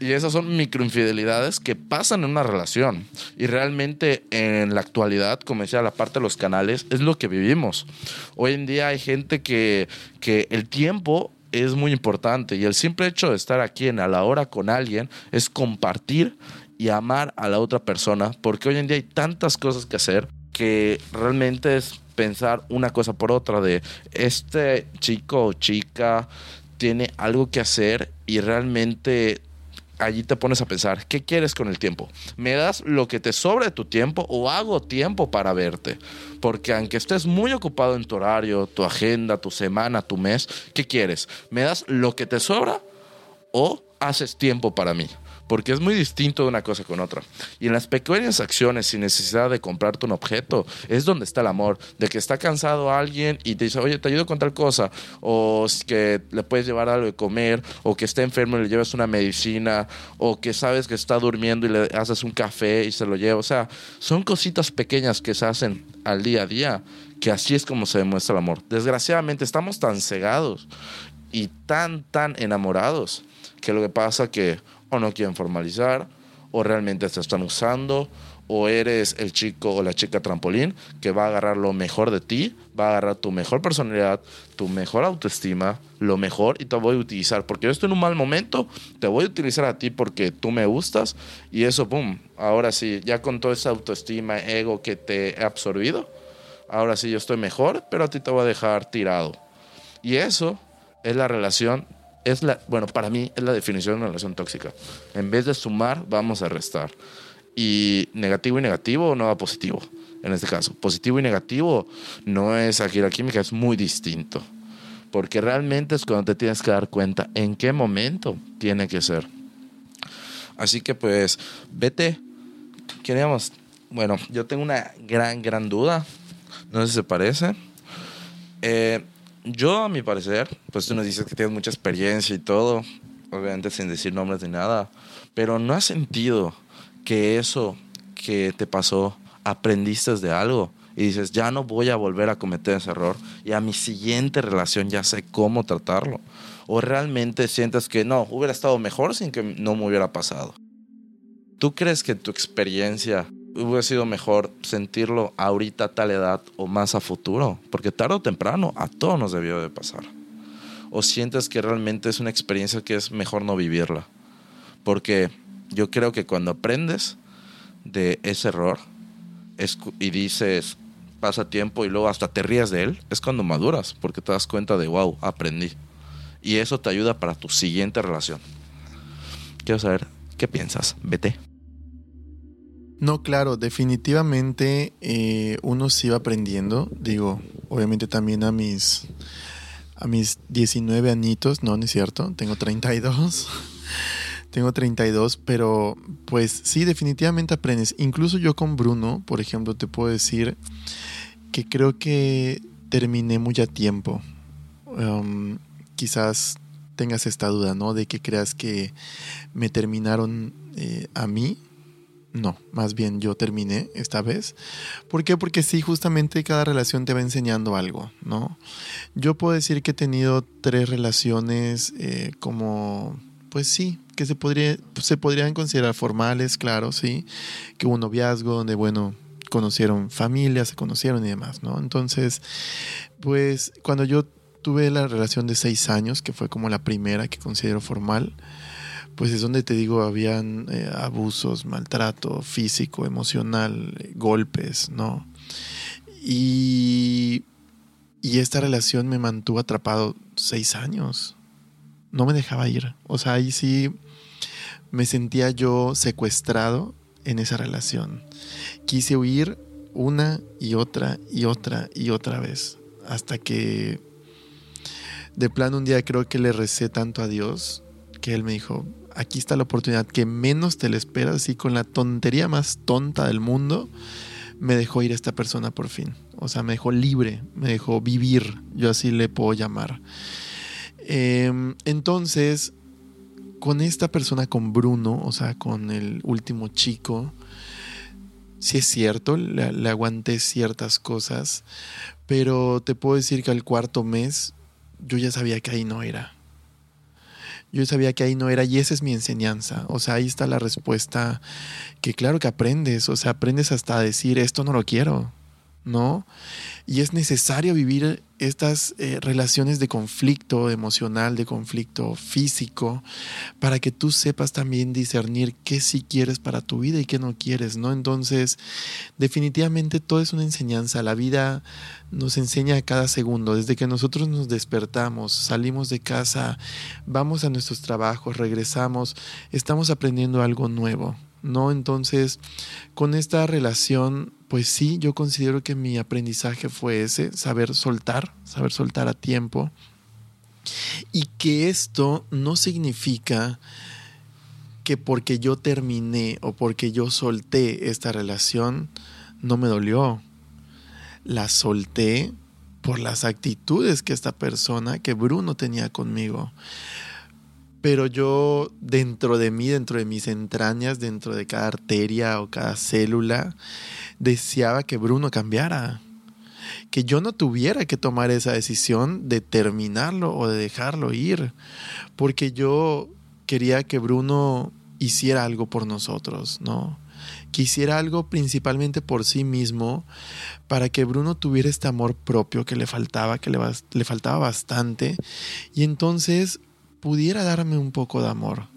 y esas son microinfidelidades que pasan en una relación. Y realmente en la actualidad, como decía la parte de los canales, es lo que vivimos. Hoy en día hay gente que, que el tiempo es muy importante y el simple hecho de estar aquí en a la hora con alguien es compartir y amar a la otra persona, porque hoy en día hay tantas cosas que hacer que realmente es pensar una cosa por otra de este chico o chica tiene algo que hacer y realmente allí te pones a pensar, ¿qué quieres con el tiempo? ¿Me das lo que te sobra de tu tiempo o hago tiempo para verte? Porque aunque estés muy ocupado en tu horario, tu agenda, tu semana, tu mes, ¿qué quieres? ¿Me das lo que te sobra o haces tiempo para mí? Porque es muy distinto de una cosa con otra. Y en las pequeñas acciones, sin necesidad de comprarte un objeto, es donde está el amor. De que está cansado alguien y te dice, oye, te ayudo con tal cosa, o que le puedes llevar algo de comer, o que está enfermo y le llevas una medicina, o que sabes que está durmiendo y le haces un café y se lo lleva. O sea, son cositas pequeñas que se hacen al día a día, que así es como se demuestra el amor. Desgraciadamente estamos tan cegados y tan, tan enamorados que lo que pasa que o no quieren formalizar, o realmente te están usando, o eres el chico o la chica trampolín que va a agarrar lo mejor de ti, va a agarrar tu mejor personalidad, tu mejor autoestima, lo mejor y te voy a utilizar. Porque yo estoy en un mal momento, te voy a utilizar a ti porque tú me gustas y eso, boom, ahora sí, ya con toda esa autoestima, ego que te he absorbido, ahora sí yo estoy mejor, pero a ti te voy a dejar tirado. Y eso es la relación, es la, bueno, para mí es la definición de una relación tóxica. En vez de sumar, vamos a restar. Y negativo y negativo no va positivo, en este caso. Positivo y negativo no es aquí la química, es muy distinto. Porque realmente es cuando te tienes que dar cuenta en qué momento tiene que ser. Así que pues, vete. Queríamos, bueno, yo tengo una gran, gran duda. No sé si se parece. Eh, yo, a mi parecer, pues tú nos dices que tienes mucha experiencia y todo, obviamente sin decir nombres ni nada, pero ¿no has sentido que eso que te pasó aprendiste de algo? Y dices, ya no voy a volver a cometer ese error y a mi siguiente relación ya sé cómo tratarlo. O realmente sientes que no, hubiera estado mejor sin que no me hubiera pasado. ¿Tú crees que tu experiencia hubiera sido mejor sentirlo ahorita a tal edad o más a futuro, porque tarde o temprano a todos nos debió de pasar. O sientes que realmente es una experiencia que es mejor no vivirla, porque yo creo que cuando aprendes de ese error y dices pasa tiempo y luego hasta te rías de él, es cuando maduras, porque te das cuenta de wow, aprendí. Y eso te ayuda para tu siguiente relación. Quiero saber qué piensas. Vete. No, claro, definitivamente eh, uno sí va aprendiendo. Digo, obviamente también a mis, a mis 19 añitos, no, no es cierto, tengo 32. tengo 32, pero pues sí, definitivamente aprendes. Incluso yo con Bruno, por ejemplo, te puedo decir que creo que terminé muy a tiempo. Um, quizás tengas esta duda, ¿no? De que creas que me terminaron eh, a mí no, más bien yo terminé esta vez. ¿Por qué? Porque sí, justamente cada relación te va enseñando algo, ¿no? Yo puedo decir que he tenido tres relaciones eh, como, pues sí, que se, podría, se podrían considerar formales, claro, sí. Que hubo un noviazgo donde, bueno, conocieron familias, se conocieron y demás, ¿no? Entonces, pues cuando yo tuve la relación de seis años, que fue como la primera que considero formal, pues es donde te digo, habían eh, abusos, maltrato físico, emocional, golpes, ¿no? Y, y esta relación me mantuvo atrapado seis años. No me dejaba ir. O sea, ahí sí me sentía yo secuestrado en esa relación. Quise huir una y otra y otra y otra vez. Hasta que de plano un día creo que le recé tanto a Dios que Él me dijo, aquí está la oportunidad que menos te la esperas y con la tontería más tonta del mundo me dejó ir esta persona por fin. O sea, me dejó libre, me dejó vivir, yo así le puedo llamar. Em, entonces, con esta persona, con Bruno, o sea, con el último chico, sí es cierto, le, le aguanté ciertas cosas, pero te puedo decir que al cuarto mes yo ya sabía que ahí no era yo sabía que ahí no era y esa es mi enseñanza. O sea, ahí está la respuesta que claro que aprendes, o sea, aprendes hasta decir esto no lo quiero, ¿no? Y es necesario vivir estas eh, relaciones de conflicto emocional, de conflicto físico, para que tú sepas también discernir qué sí quieres para tu vida y qué no quieres, ¿no? Entonces, definitivamente todo es una enseñanza. La vida nos enseña a cada segundo, desde que nosotros nos despertamos, salimos de casa, vamos a nuestros trabajos, regresamos, estamos aprendiendo algo nuevo, ¿no? Entonces, con esta relación, pues sí, yo considero que mi aprendizaje fue ese, saber soltar, saber soltar a tiempo. Y que esto no significa que porque yo terminé o porque yo solté esta relación, no me dolió. La solté por las actitudes que esta persona, que Bruno tenía conmigo pero yo dentro de mí, dentro de mis entrañas, dentro de cada arteria o cada célula, deseaba que Bruno cambiara, que yo no tuviera que tomar esa decisión de terminarlo o de dejarlo ir, porque yo quería que Bruno hiciera algo por nosotros, ¿no? Quisiera algo principalmente por sí mismo, para que Bruno tuviera este amor propio que le faltaba, que le, le faltaba bastante, y entonces pudiera darme un poco de amor.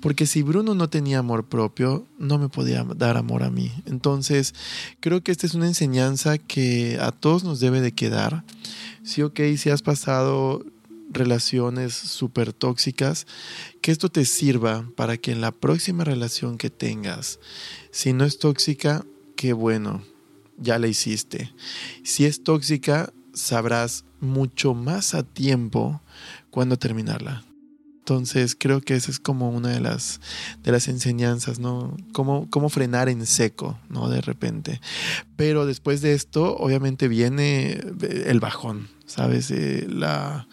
Porque si Bruno no tenía amor propio, no me podía dar amor a mí. Entonces, creo que esta es una enseñanza que a todos nos debe de quedar. Sí, ok, si has pasado relaciones súper tóxicas, que esto te sirva para que en la próxima relación que tengas, si no es tóxica, qué bueno, ya la hiciste. Si es tóxica, sabrás mucho más a tiempo cuándo terminarla. Entonces creo que esa es como una de las, de las enseñanzas, ¿no? Cómo, cómo frenar en seco, ¿no? De repente. Pero después de esto, obviamente viene el bajón, ¿sabes? Eh, la,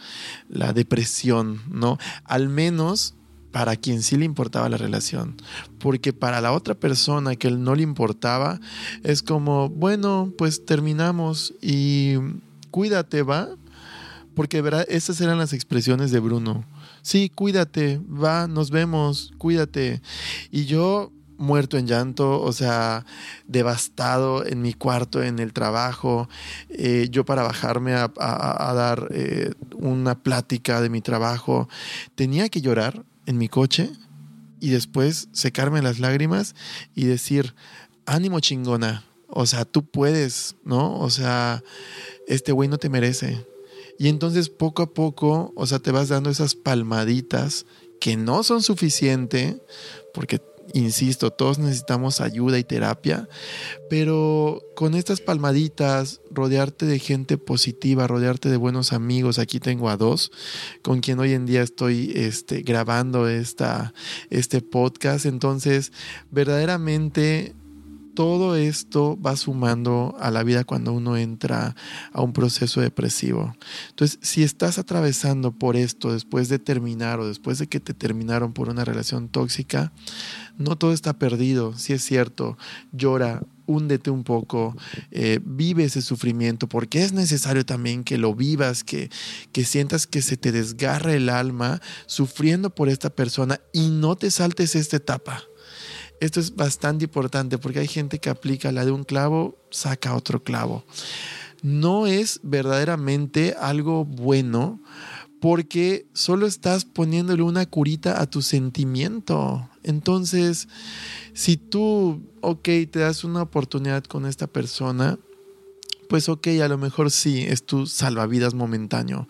la depresión, ¿no? Al menos para quien sí le importaba la relación. Porque para la otra persona que él no le importaba, es como, bueno, pues terminamos y cuídate, ¿va? Porque verdad, esas eran las expresiones de Bruno. Sí, cuídate, va, nos vemos, cuídate. Y yo muerto en llanto, o sea, devastado en mi cuarto, en el trabajo, eh, yo para bajarme a, dar eh, una plática de mi trabajo, tenía que llorar en mi coche y después secarme las lágrimas y decir, ánimo chingona, o sea, tú puedes, ¿no? O sea, este güey no te merece. Y entonces poco a poco, o sea, te vas dando esas palmaditas que no son suficientes, porque, insisto, todos necesitamos ayuda y terapia, pero con estas palmaditas, rodearte de gente positiva, rodearte de buenos amigos, aquí tengo a dos, con quien hoy en día estoy este, grabando esta, este podcast, entonces verdaderamente todo esto va sumando a la vida cuando uno entra a un proceso depresivo. Entonces, si estás atravesando por esto después de terminar o después de que te terminaron por una relación tóxica, no todo está perdido, si es cierto, llora, húndete un poco, eh, vive ese sufrimiento, porque es necesario también que lo vivas, que, que sientas que se te desgarra el alma sufriendo por esta persona y no te saltes esta etapa esto es bastante importante porque hay gente que aplica la de un clavo, saca otro clavo. No es verdaderamente algo bueno porque solo estás poniéndole una curita a tu sentimiento. Entonces, si tú, ok, te das una oportunidad con esta persona, pues ok, a lo mejor sí, es tu salvavidas momentáneo.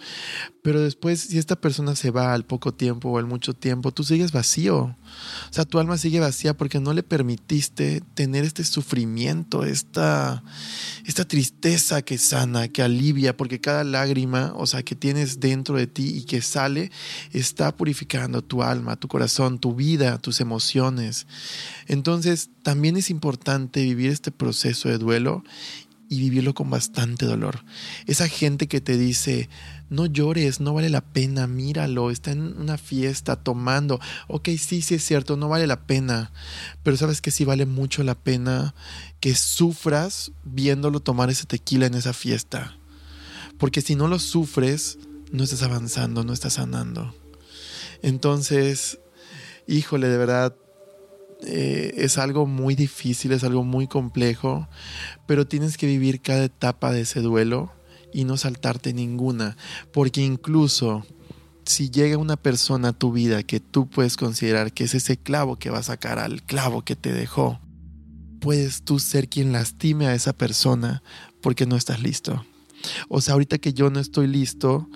Pero después, si esta persona se va al poco tiempo o al mucho tiempo, tú sigues vacío. O sea, tu alma sigue vacía porque no le permitiste tener este sufrimiento, esta, esta tristeza que sana, que alivia, porque cada lágrima, o sea, que tienes dentro de ti y que sale, está purificando tu alma, tu corazón, tu vida, tus emociones. Entonces, también es importante vivir este proceso de duelo y vivirlo con bastante dolor. Esa gente que te dice, no llores, no vale la pena, míralo, está en una fiesta tomando. Ok, sí, sí es cierto, no vale la pena, pero sabes que sí vale mucho la pena que sufras viéndolo tomar ese tequila en esa fiesta. Porque si no lo sufres, no estás avanzando, no estás sanando. Entonces, híjole, de verdad, eh, es algo muy difícil, es algo muy complejo, pero tienes que vivir cada etapa de ese duelo y no saltarte ninguna, porque incluso si llega una persona a tu vida que tú puedes considerar que es ese clavo que va a sacar al clavo que te dejó, puedes tú ser quien lastime a esa persona porque no estás listo. O sea, ahorita que yo no estoy listo,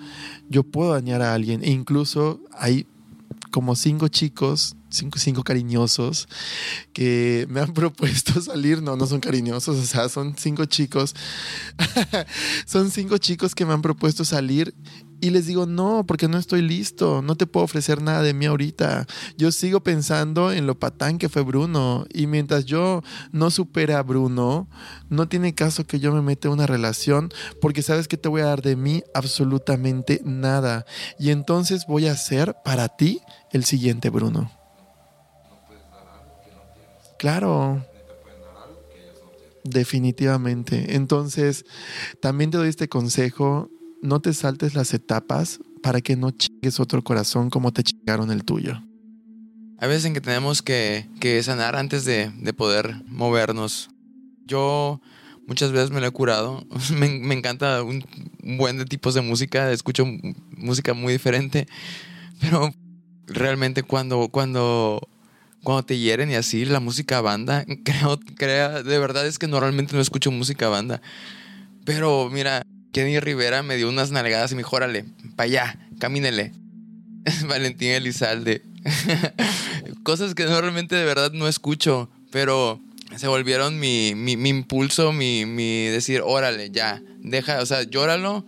yo puedo dañar a alguien e incluso hay como cinco chicos cinco, cinco cariñosos que me han propuesto salir. No, no son cariñosos, o sea, son cinco chicos. son cinco chicos que me han propuesto salir y les digo, no, porque no estoy listo, no te puedo ofrecer nada de mí ahorita. Yo sigo pensando en lo patán que fue Bruno. Y mientras yo no supere a Bruno, no tiene caso que yo me meta en una relación, porque sabes que te voy a dar de mí absolutamente nada. Y entonces voy a ser para ti el siguiente Bruno. Claro. Definitivamente. Entonces, también te doy este consejo, no te saltes las etapas para que no chingues otro corazón como te chingaron el tuyo. Hay veces en que tenemos que, sanar antes de, poder movernos. Yo muchas veces me lo he curado. Me, me encanta un, buen de tipos de música, escucho música muy diferente, pero realmente cuando, cuando cuando te hieren y así, la música banda, creo, creo, de verdad es que normalmente no escucho música banda. Pero mira, Kenny Rivera me dio unas nalgadas y me dijo, órale, para allá, camínele. Valentín Elizalde. Cosas que normalmente de verdad no escucho, pero se volvieron mi, mi, mi impulso, mi, mi, decir, órale, ya, deja, o sea, llóralo,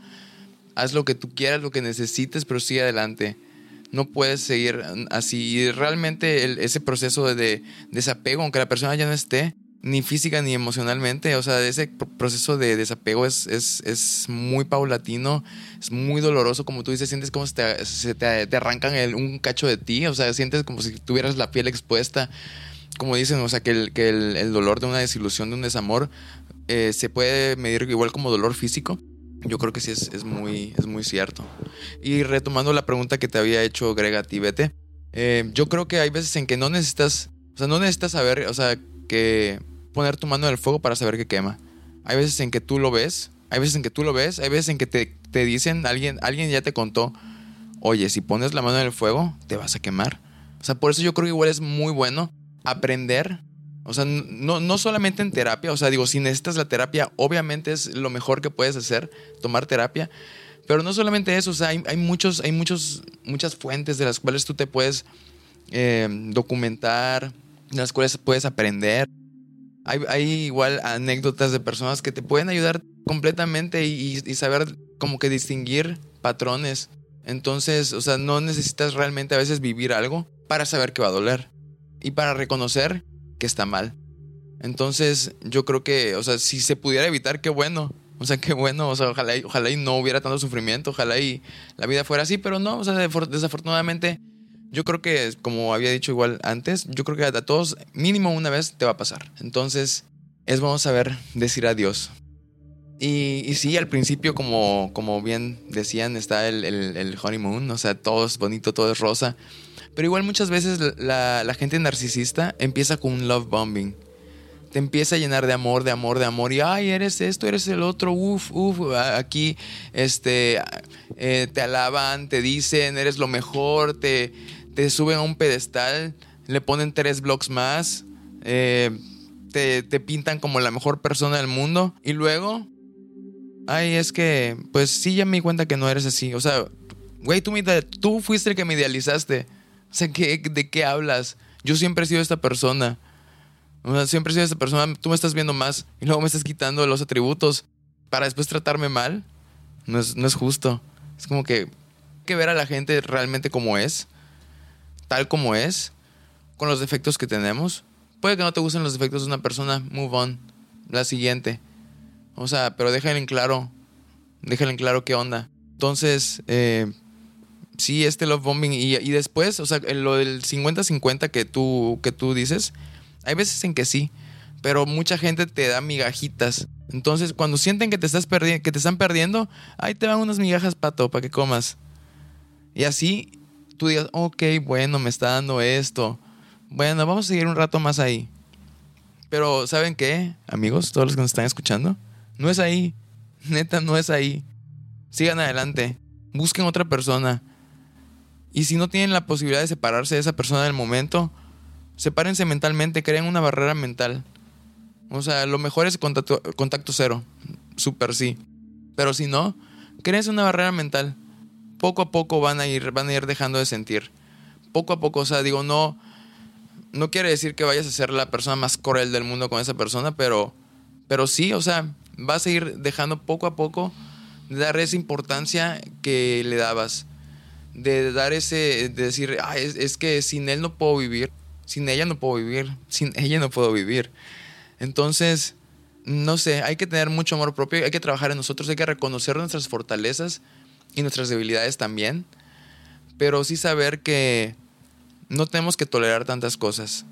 haz lo que tú quieras, lo que necesites, pero sigue adelante. No puedes seguir así. Y realmente ese proceso de, de desapego, aunque la persona ya no esté, ni física ni emocionalmente. O sea, ese proceso de desapego es, es, es, muy paulatino, es muy doloroso. Como tú dices, sientes como se te, se te, arrancan un cacho de ti. O sea, sientes como si tuvieras la piel expuesta. Como dicen, o sea, que el, que el, dolor de una desilusión, de un desamor, eh, se puede medir igual como dolor físico. Yo creo que sí es, es, muy, es muy cierto. Y retomando la pregunta que te había hecho Grega a eh, yo creo que hay veces en que no necesitas, o sea, no necesitas saber, o sea, que poner tu mano en el fuego para saber que quema. Hay veces en que tú lo ves, hay veces en que tú lo ves, hay veces en que te, te dicen, alguien, alguien ya te contó, oye, si pones la mano en el fuego, te vas a quemar. O sea, por eso yo creo que igual es muy bueno aprender. O sea, no, no solamente en terapia, o sea, digo, si necesitas la terapia, obviamente es lo mejor que puedes hacer, tomar terapia. Pero no solamente eso, o sea, hay, hay muchos, hay muchos, muchas fuentes de las cuales tú te puedes eh, documentar, de las cuales puedes aprender. Hay, igual anécdotas de personas que te pueden ayudar completamente y, saber como que distinguir patrones. Entonces, o sea, no necesitas realmente a veces vivir algo para saber que va a doler y para reconocer que está mal. Entonces, yo creo que, o sea, si se pudiera evitar, qué bueno. O sea, qué bueno, o sea, ojalá, ojalá y no hubiera tanto sufrimiento, ojalá y la vida fuera así, pero no, o sea, desafortunadamente yo creo que, como había dicho igual antes, yo creo que a todos mínimo una vez te va a pasar. Entonces, es bueno saber decir adiós. Y, y sí, al principio, como, como bien decían, está el, el, honeymoon, o sea, todo es bonito, todo es rosa. Pero igual muchas veces la, la gente narcisista empieza con un love bombing te empieza a llenar de amor, de amor, de amor. Y, ay, eres esto, eres el otro, uff, uff. Aquí este, eh, te alaban, te dicen, eres lo mejor, te, te suben a un pedestal, le ponen tres blogs más, eh, te, pintan como la mejor persona del mundo y luego, ay, es que, pues sí, ya me di cuenta que no eres así. O sea, güey, tú, tú fuiste el que me idealizaste. O sea, ¿de qué hablas? Yo siempre he sido esta persona. O sea, siempre he sido esta persona. Tú me estás viendo más y luego me estás quitando los atributos para después tratarme mal. No es, no es justo. Es como que que ver a la gente realmente como es tal como es, con los defectos que tenemos. Puede que no te gusten los defectos de una persona, move on, la siguiente. O sea, pero déjale en claro, déjale en claro qué onda. Entonces, eh, sí, este love bombing y, después, o sea, lo del 50-50 que tú, que tú dices, hay veces en que sí, pero mucha gente te da migajitas. Entonces, cuando sienten que te, estás que te están perdiendo, ahí te van unas migajas, pato, para que comas. Y así tú digas, ok, bueno, me está dando esto. Bueno, vamos a seguir un rato más ahí. Pero, ¿saben qué, amigos? Todos los que nos están escuchando. No es ahí. Neta, no es ahí. Sigan adelante. Busquen otra persona. Y si no tienen la posibilidad de separarse de esa persona en el momento, sepárense mentalmente, creen una barrera mental. O sea, lo mejor es contacto, cero. Super sí. Pero si no, créense una barrera mental poco a poco van a ir, van a ir dejando de sentir. Poco a poco, o sea, digo, no, no quiere decir que vayas a ser la persona más cruel del mundo con esa persona, pero, pero sí, o sea, vas a ir dejando poco a poco de dar esa importancia que le dabas. De dar ese, de decir, es, es que sin él no puedo vivir, sin ella no puedo vivir, sin ella no puedo vivir. Entonces, no sé, hay que tener mucho amor propio, hay que trabajar en nosotros, hay que reconocer nuestras fortalezas y nuestras debilidades también, pero sí saber que no tenemos que tolerar tantas cosas.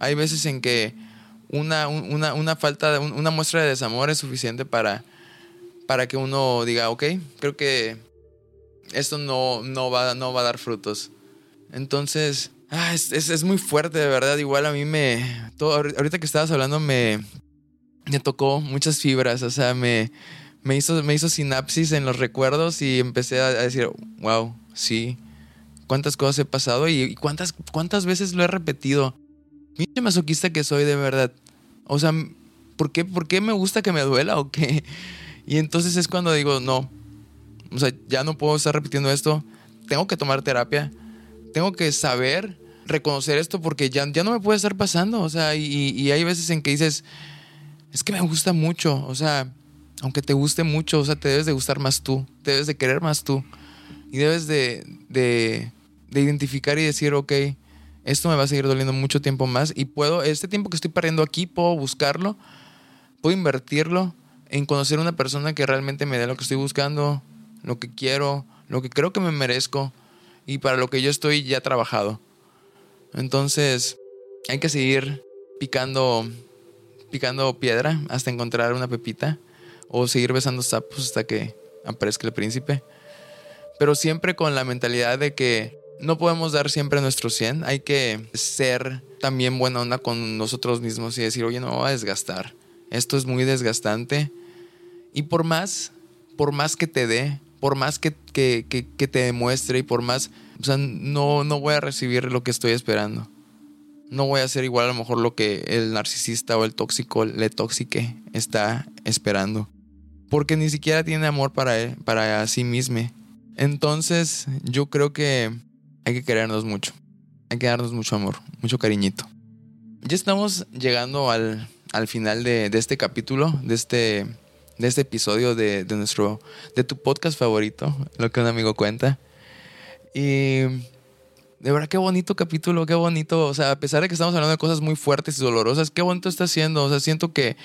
Hay veces en que una, una, falta, una muestra de desamor es suficiente para, para que uno diga, ok, creo que esto no, no, va, no va a dar frutos. Entonces, ah, es, es, muy fuerte, de verdad. Igual a mí me... Todo, ahorita que estabas hablando me, me tocó muchas fibras, o sea, me me hizo, me hizo sinapsis en los recuerdos y empecé a, decir, wow, sí, cuántas cosas he pasado y, cuántas, cuántas veces lo he repetido. Mira masoquista que soy de verdad. O sea, ¿por qué, ¿por qué me gusta que me duela o qué? Y entonces es cuando digo, no, o sea, ya no puedo estar repitiendo esto. tengo que tomar terapia, tengo que saber reconocer esto porque ya, ya no me puede estar pasando. O sea, y, y hay veces en que dices, es que me gusta mucho. O sea, aunque te guste mucho, o sea, te debes de gustar más tú, te debes de querer más tú. Y debes de, de, de identificar y decir, ok, esto me va a seguir doliendo mucho tiempo más y puedo, este tiempo que estoy perdiendo aquí, puedo buscarlo, puedo invertirlo en conocer una persona que realmente me dé lo que estoy buscando, lo que quiero, lo que creo que me merezco y para lo que yo estoy ya trabajado. Entonces, hay que seguir picando, picando piedra hasta encontrar una pepita o seguir besando sapos hasta que aparezca el príncipe. Pero siempre con la mentalidad de que no podemos dar siempre nuestro 100, hay que ser también buena onda con nosotros mismos y decir, oye, no me voy a desgastar. Esto es muy desgastante. Y por más, por más que te dé, por más que, que, que, te demuestre y por más, o sea, no, no voy a recibir lo que estoy esperando. No voy a hacer igual a lo mejor lo que el narcisista o el tóxico, le tóxique, está esperando. Porque ni siquiera tiene amor para, él, para sí mismo. Entonces, yo creo que hay que querernos mucho. Hay que darnos mucho amor, mucho cariñito. Ya estamos llegando al, al final de, de, este capítulo, de este, de este episodio de, de, nuestro, de tu podcast favorito, lo que un amigo cuenta. Y de verdad, qué bonito capítulo, qué bonito. O sea, a pesar de que estamos hablando de cosas muy fuertes y dolorosas, qué bonito está haciendo. O sea, siento que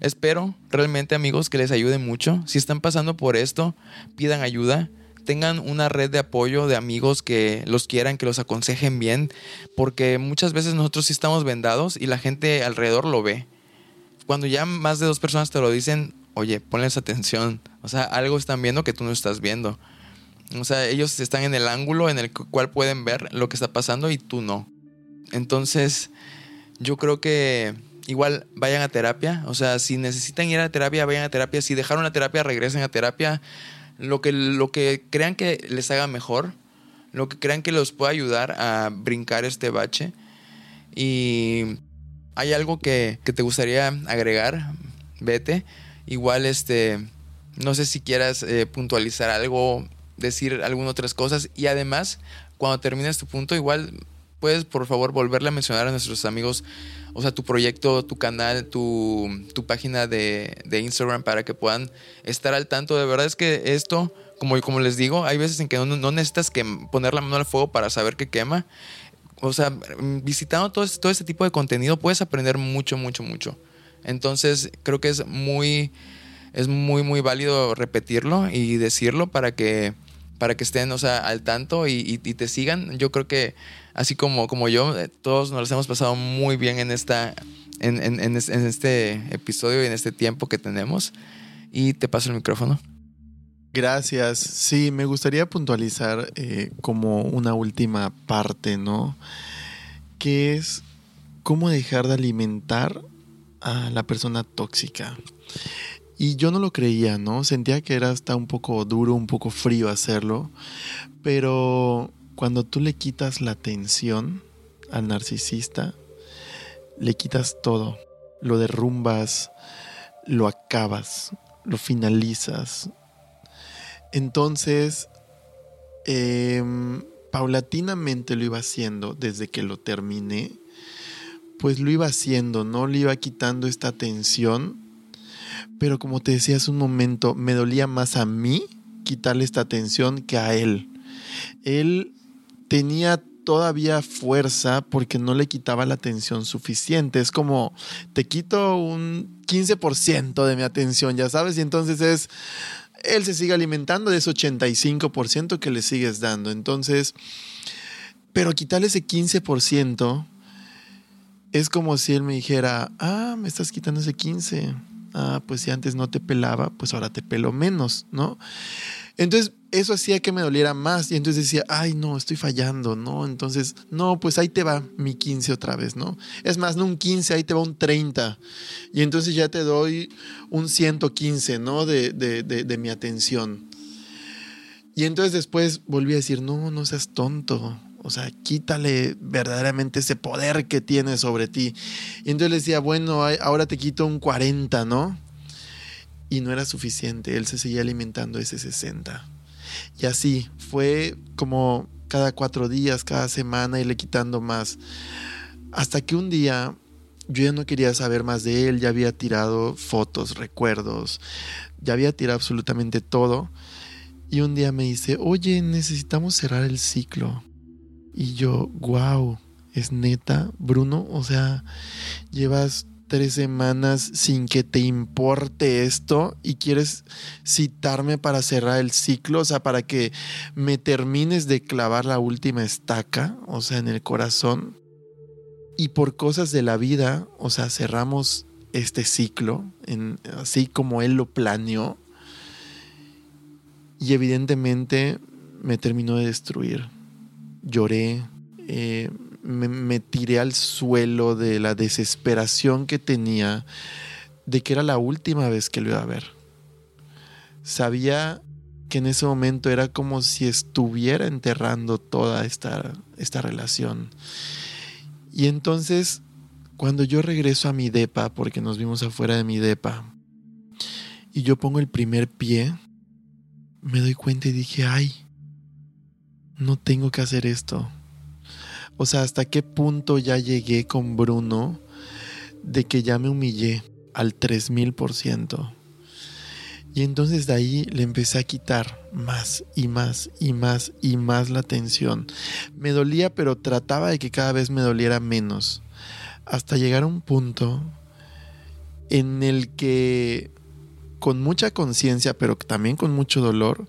espero realmente, amigos, que les ayude mucho. Si están pasando por esto, pidan ayuda tengan una red de apoyo de amigos que los quieran, que los aconsejen bien, porque muchas veces nosotros sí estamos vendados y la gente alrededor lo ve. Cuando ya más de dos personas te lo dicen, oye, ponles atención, o sea, algo están viendo que tú no estás viendo. O sea, ellos están en el ángulo en el cual pueden ver lo que está pasando y tú no. Entonces, yo creo que igual vayan a terapia. O sea, si necesitan ir a terapia, vayan a terapia. Si dejaron la terapia, regresen a terapia lo que, lo que crean que les haga mejor, lo que crean que los pueda ayudar a brincar este bache. Y hay algo que, que te gustaría agregar, vete. Igual, este, no sé si quieras eh, puntualizar algo, decir algunas otras cosas. Y además, cuando termines tu punto, igual puedes por favor volverle a mencionar a nuestros amigos, o sea, tu proyecto, tu canal, tu, tu página de, de, Instagram para que puedan estar al tanto. De verdad es que esto, como, como les digo, hay veces en que no, necesitas que poner la mano al fuego para saber que quema. O sea, visitando todo, todo este tipo de contenido puedes aprender mucho, mucho, mucho. Entonces, creo que es muy, es muy, muy válido repetirlo y decirlo para que, para que estén, o sea, al tanto y, te sigan. Yo creo que así como, como yo, eh, todos nos hemos pasado muy bien en, esta, en, en, en, este episodio y en este tiempo que tenemos. Y te paso el micrófono. Gracias. Sí, me gustaría puntualizar eh, como una última parte, ¿no? Que es cómo dejar de alimentar a la persona tóxica. Y yo no lo creía, ¿no? Sentía que era hasta un poco duro, un poco frío hacerlo, pero cuando tú le quitas la atención al narcisista, le quitas todo, lo derrumbas, lo acabas, lo finalizas. Entonces, eh, paulatinamente lo iba haciendo desde que lo terminé, pues lo iba haciendo, no le iba quitando esta atención, pero como te decía hace un momento, me dolía más a mí quitarle esta atención que a él. Él tenía todavía fuerza porque no le quitaba la atención suficiente. Es como, te quito un 15% de mi atención, ya sabes, y entonces es, él se sigue alimentando de ese 85% que le sigues dando. Entonces, pero quitarle ese 15% es como si él me dijera, ah, me estás quitando ese 15. Ah, pues si antes no te pelaba, pues ahora te pelo menos, ¿no? Entonces, eso hacía que me doliera más. Y entonces decía, ay, no, estoy fallando, ¿no? Entonces, no, pues ahí te va mi 15 otra vez, ¿no? Es más, no un 15, ahí te va un 30. Y entonces ya te doy un 115, ¿no? De, de, de, de mi atención. Y entonces después volví a decir, no, no seas tonto. O sea, quítale verdaderamente ese poder que tiene sobre ti. Y entonces le decía, bueno, ahora te quito un 40, ¿no? Y no era suficiente. Él se seguía alimentando ese 60. Y así, fue como cada cuatro días, cada semana, le quitando más. Hasta que un día yo ya no quería saber más de él, ya había tirado fotos, recuerdos, ya había tirado absolutamente todo. Y un día me dice, oye, necesitamos cerrar el ciclo. Y yo, wow, es neta, Bruno, o sea, llevas tres semanas sin que te importe esto y quieres citarme para cerrar el ciclo, o sea, para que me termines de clavar la última estaca, o sea, en el corazón. Y por cosas de la vida, o sea, cerramos este ciclo, así como él lo planeó. Y evidentemente me terminó de destruir. Lloré, eh, me, tiré al suelo de la desesperación que tenía de que era la última vez que lo iba a ver. Sabía que en ese momento era como si estuviera enterrando toda esta, esta relación. Y entonces, cuando yo regreso a mi depa, porque nos vimos afuera de mi depa, y yo pongo el primer pie, me doy cuenta y dije, ay, no tengo que hacer esto. O sea, hasta qué punto ya llegué con Bruno de que ya me humillé al 3000%. Y entonces de ahí le empecé a quitar más y más y más y más la tensión. Me dolía, pero trataba de que cada vez me doliera menos. Hasta llegar a un punto en el que con mucha conciencia, pero también con mucho dolor,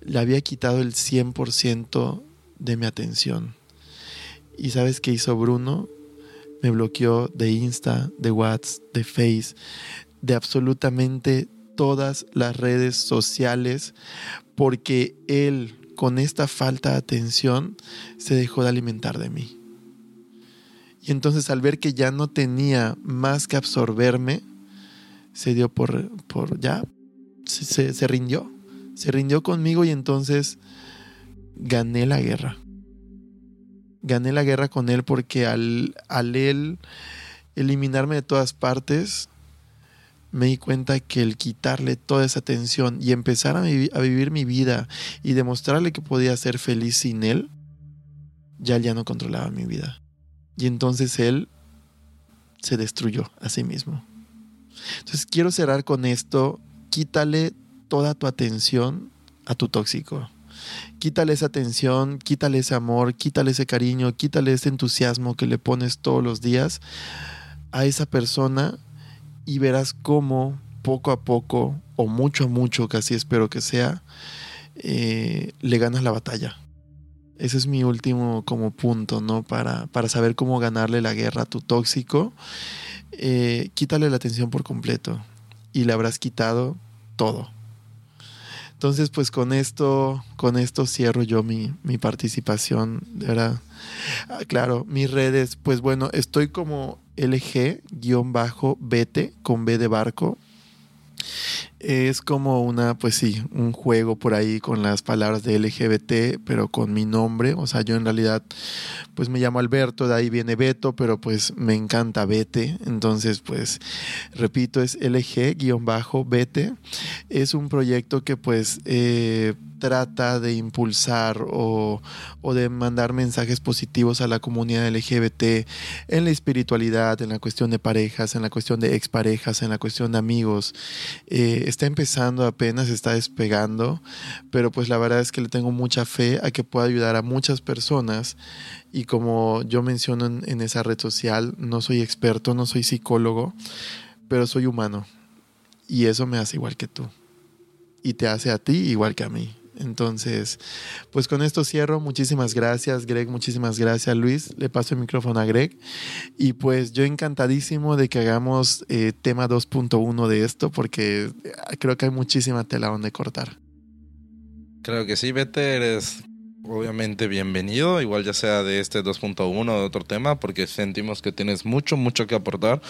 le había quitado el 100% de mi atención. ¿Y sabes qué hizo Bruno? Me bloqueó de Insta, de WhatsApp, de Face, de absolutamente todas las redes sociales porque él con esta falta de atención se dejó de alimentar de mí. Y entonces al ver que ya no tenía más que absorberme, se dio por, por ya, se, se rindió, se rindió conmigo y entonces gané la guerra gané la guerra con él porque al, al él eliminarme de todas partes, me di cuenta que el quitarle toda esa atención y empezar a, a, vivir mi vida y demostrarle que podía ser feliz sin él, ya él ya no controlaba mi vida. Y entonces él se destruyó a sí mismo. Entonces quiero cerrar con esto, quítale toda tu atención a tu tóxico. Quítale esa atención, quítale ese amor, quítale ese cariño, quítale ese entusiasmo que le pones todos los días a esa persona y verás cómo poco a poco, o mucho a mucho, casi espero que sea, eh, le ganas la batalla. Ese es mi último como punto, ¿no? Para, para saber cómo ganarle la guerra a tu tóxico. Eh, quítale la atención por completo y le habrás quitado todo. Entonces, pues con esto, con esto cierro yo mi, mi participación, de verdad. Ah, claro, mis redes, pues bueno, estoy como LG-BT con B de barco es como una, pues sí, un juego por ahí con las palabras de LGBT, pero con mi nombre. O sea, yo en realidad, pues me llamo Alberto, de ahí viene Beto, pero pues me encanta Bete. Entonces, pues, repito, es LG-Bete. Es un proyecto que pues... Eh, trata de impulsar o, de mandar mensajes positivos a la comunidad LGBT en la espiritualidad, en la cuestión de parejas, en la cuestión de exparejas, en la cuestión de amigos. Eh, está empezando apenas, está despegando, pero pues la verdad es que le tengo mucha fe a que pueda ayudar a muchas personas y como yo menciono en, en esa red social, no soy experto, no soy psicólogo, pero soy humano y eso me hace igual que tú y te hace a ti igual que a mí. Entonces, pues con esto cierro. Muchísimas gracias, Greg. Muchísimas gracias, Luis. Le paso el micrófono a Greg. Y pues yo encantadísimo de que hagamos eh, tema 2.1 de esto, porque eh, creo que hay muchísima tela donde cortar. Creo que sí, Vete, eres Obviamente bienvenido, igual ya sea de este 2.1 o de otro tema, porque sentimos que tienes mucho, mucho que aportar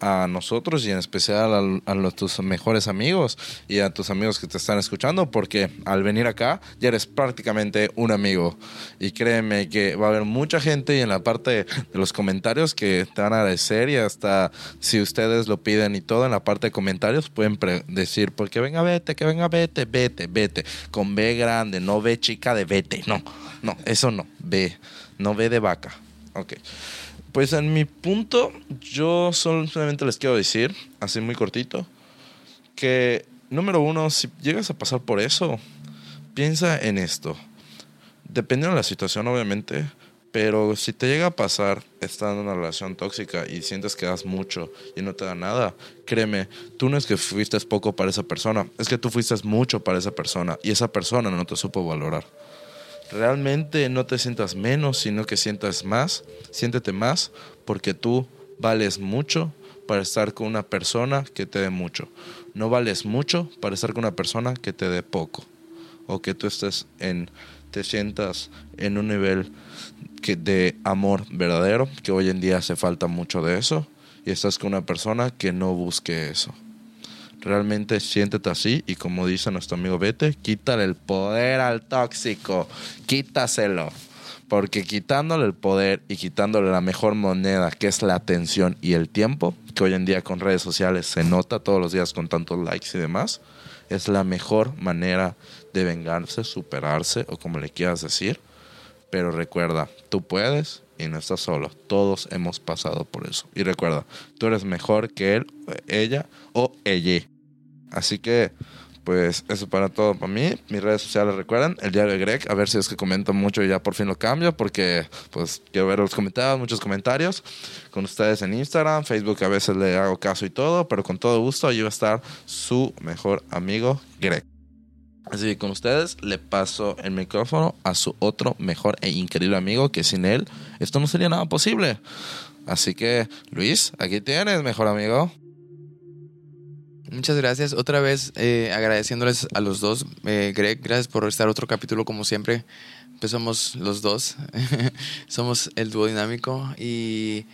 a nosotros y en especial a, a tus mejores amigos y a tus amigos que te están escuchando, porque al venir acá ya eres prácticamente un amigo. Y créeme que va a haber mucha gente y en la parte de los comentarios que te van a agradecer y hasta si ustedes lo piden y todo en la parte de comentarios pueden decir, porque venga, vete, que venga, vete, vete, vete, con B grande, no B chica de vete, no no, eso no. B. No B de vaca. Ok. Pues en mi punto, yo solamente les quiero decir, así muy cortito, que número uno, si llegas a pasar por eso, piensa en esto. Depende de la situación, obviamente, pero si te llega a pasar estando en una relación tóxica y sientes que das mucho y no te da nada, créeme, tú no es que fuiste poco para esa persona, es que tú fuiste mucho para esa persona y esa persona no te supo valorar realmente no te sientas menos, sino que sientas más, siéntete más, porque tú vales mucho para estar con una persona que te dé mucho. No vales mucho para estar con una persona que te dé poco. O que tú estés en, te sientas en un nivel que, de amor verdadero, que hoy en día hace falta mucho de eso, y estás con una persona que no busque eso. Realmente siéntete así y como dice nuestro amigo Vete, quítale el poder al tóxico, quítaselo. Porque quitándole el poder y quitándole la mejor moneda, que es la atención y el tiempo, que hoy en día con redes sociales se nota todos los días con tantos likes y demás, es la mejor manera de vengarse, superarse o como le quieras decir. Pero recuerda, tú puedes y no estás solo. Todos hemos pasado por eso. Y recuerda, tú eres mejor que él, ella o ella. Así que, pues eso para todo para mí. Mis redes sociales recuerdan, el diario de Greg, a ver si es que comento mucho y ya por fin lo cambio, porque pues quiero ver los comentarios, muchos comentarios con ustedes en Instagram, Facebook a veces le hago caso y todo, pero con todo gusto ahí va a estar su mejor amigo Greg. Así que con ustedes le paso el micrófono a su otro mejor e increíble amigo que sin él esto no sería nada posible. Así que Luis, aquí tienes, mejor amigo. Muchas gracias. Otra vez eh, agradeciéndoles a los dos. Eh, Greg, gracias por estar otro capítulo como siempre. Pues somos los dos. somos el dúo dinámico. Y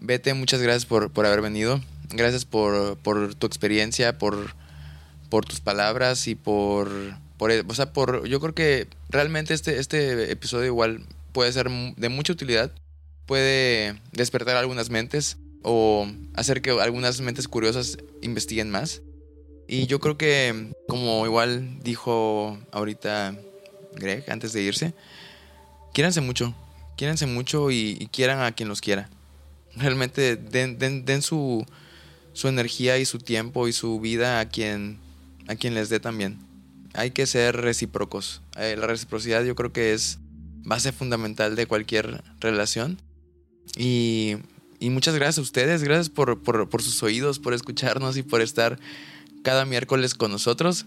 Vete, muchas gracias por, por haber venido. Gracias por, por tu experiencia, por, por tus palabras y por, por... O sea, por... Yo creo que realmente este, este episodio igual puede ser de mucha utilidad. Puede despertar algunas mentes o hacer que algunas mentes curiosas investiguen más. Y yo creo que, como igual dijo ahorita Greg antes de irse, quiéranse mucho, quiéranse mucho y, quieran a quien los quiera. Realmente den, den, su, su, energía y su tiempo y su vida a quien, a quien les dé también. Hay que ser recíprocos. Eh, la reciprocidad yo creo que es base fundamental de cualquier relación. Y y muchas gracias a ustedes, gracias por, sus oídos, por escucharnos y por estar cada miércoles con nosotros.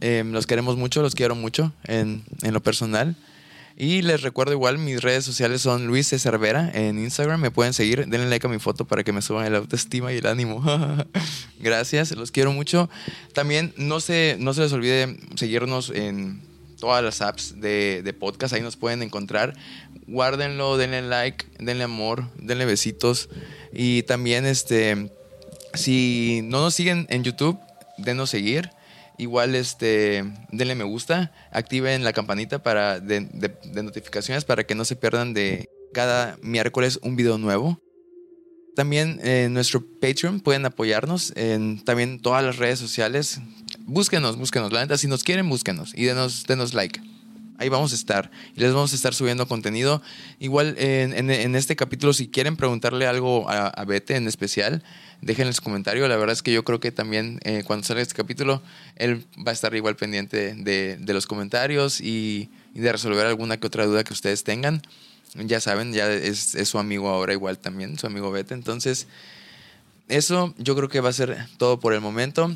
Em, los queremos mucho, los quiero mucho en, lo personal. Y les recuerdo igual, mis redes sociales son Luis C. Cervera en Instagram. Me pueden seguir, denle like a mi foto para que me suban el autoestima y el ánimo. Gracias, los quiero mucho. También no se, no se les olvide seguirnos en todas las apps de, podcast, ahí nos pueden encontrar guárdenlo, denle like, denle amor, denle besitos. Y también, este, si no nos siguen en YouTube, denos seguir. Igual, este, denle me gusta, activen la campanita para de, notificaciones para que no se pierdan de cada miércoles un video nuevo. También en nuestro Patreon pueden apoyarnos en también todas las redes sociales. Búsquenos, búsquenos. La neta, si nos quieren, búsquenos y denos, denos like ahí vamos a estar y les vamos a estar subiendo contenido. Igual en, este capítulo, si quieren preguntarle algo a, a Bete en especial, déjenles comentario. La verdad es que yo creo que también eh, cuando salga este capítulo, él va a estar igual pendiente de, los comentarios y, de resolver alguna que otra duda que ustedes tengan. Ya saben, ya es, es su amigo ahora igual también, su amigo Bete. Entonces, eso yo creo que va a ser todo por el momento.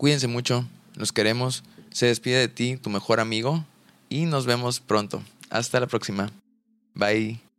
Cuídense mucho, los queremos. Se despide de ti, tu mejor amigo, y nos vemos pronto. Hasta la próxima. Bye.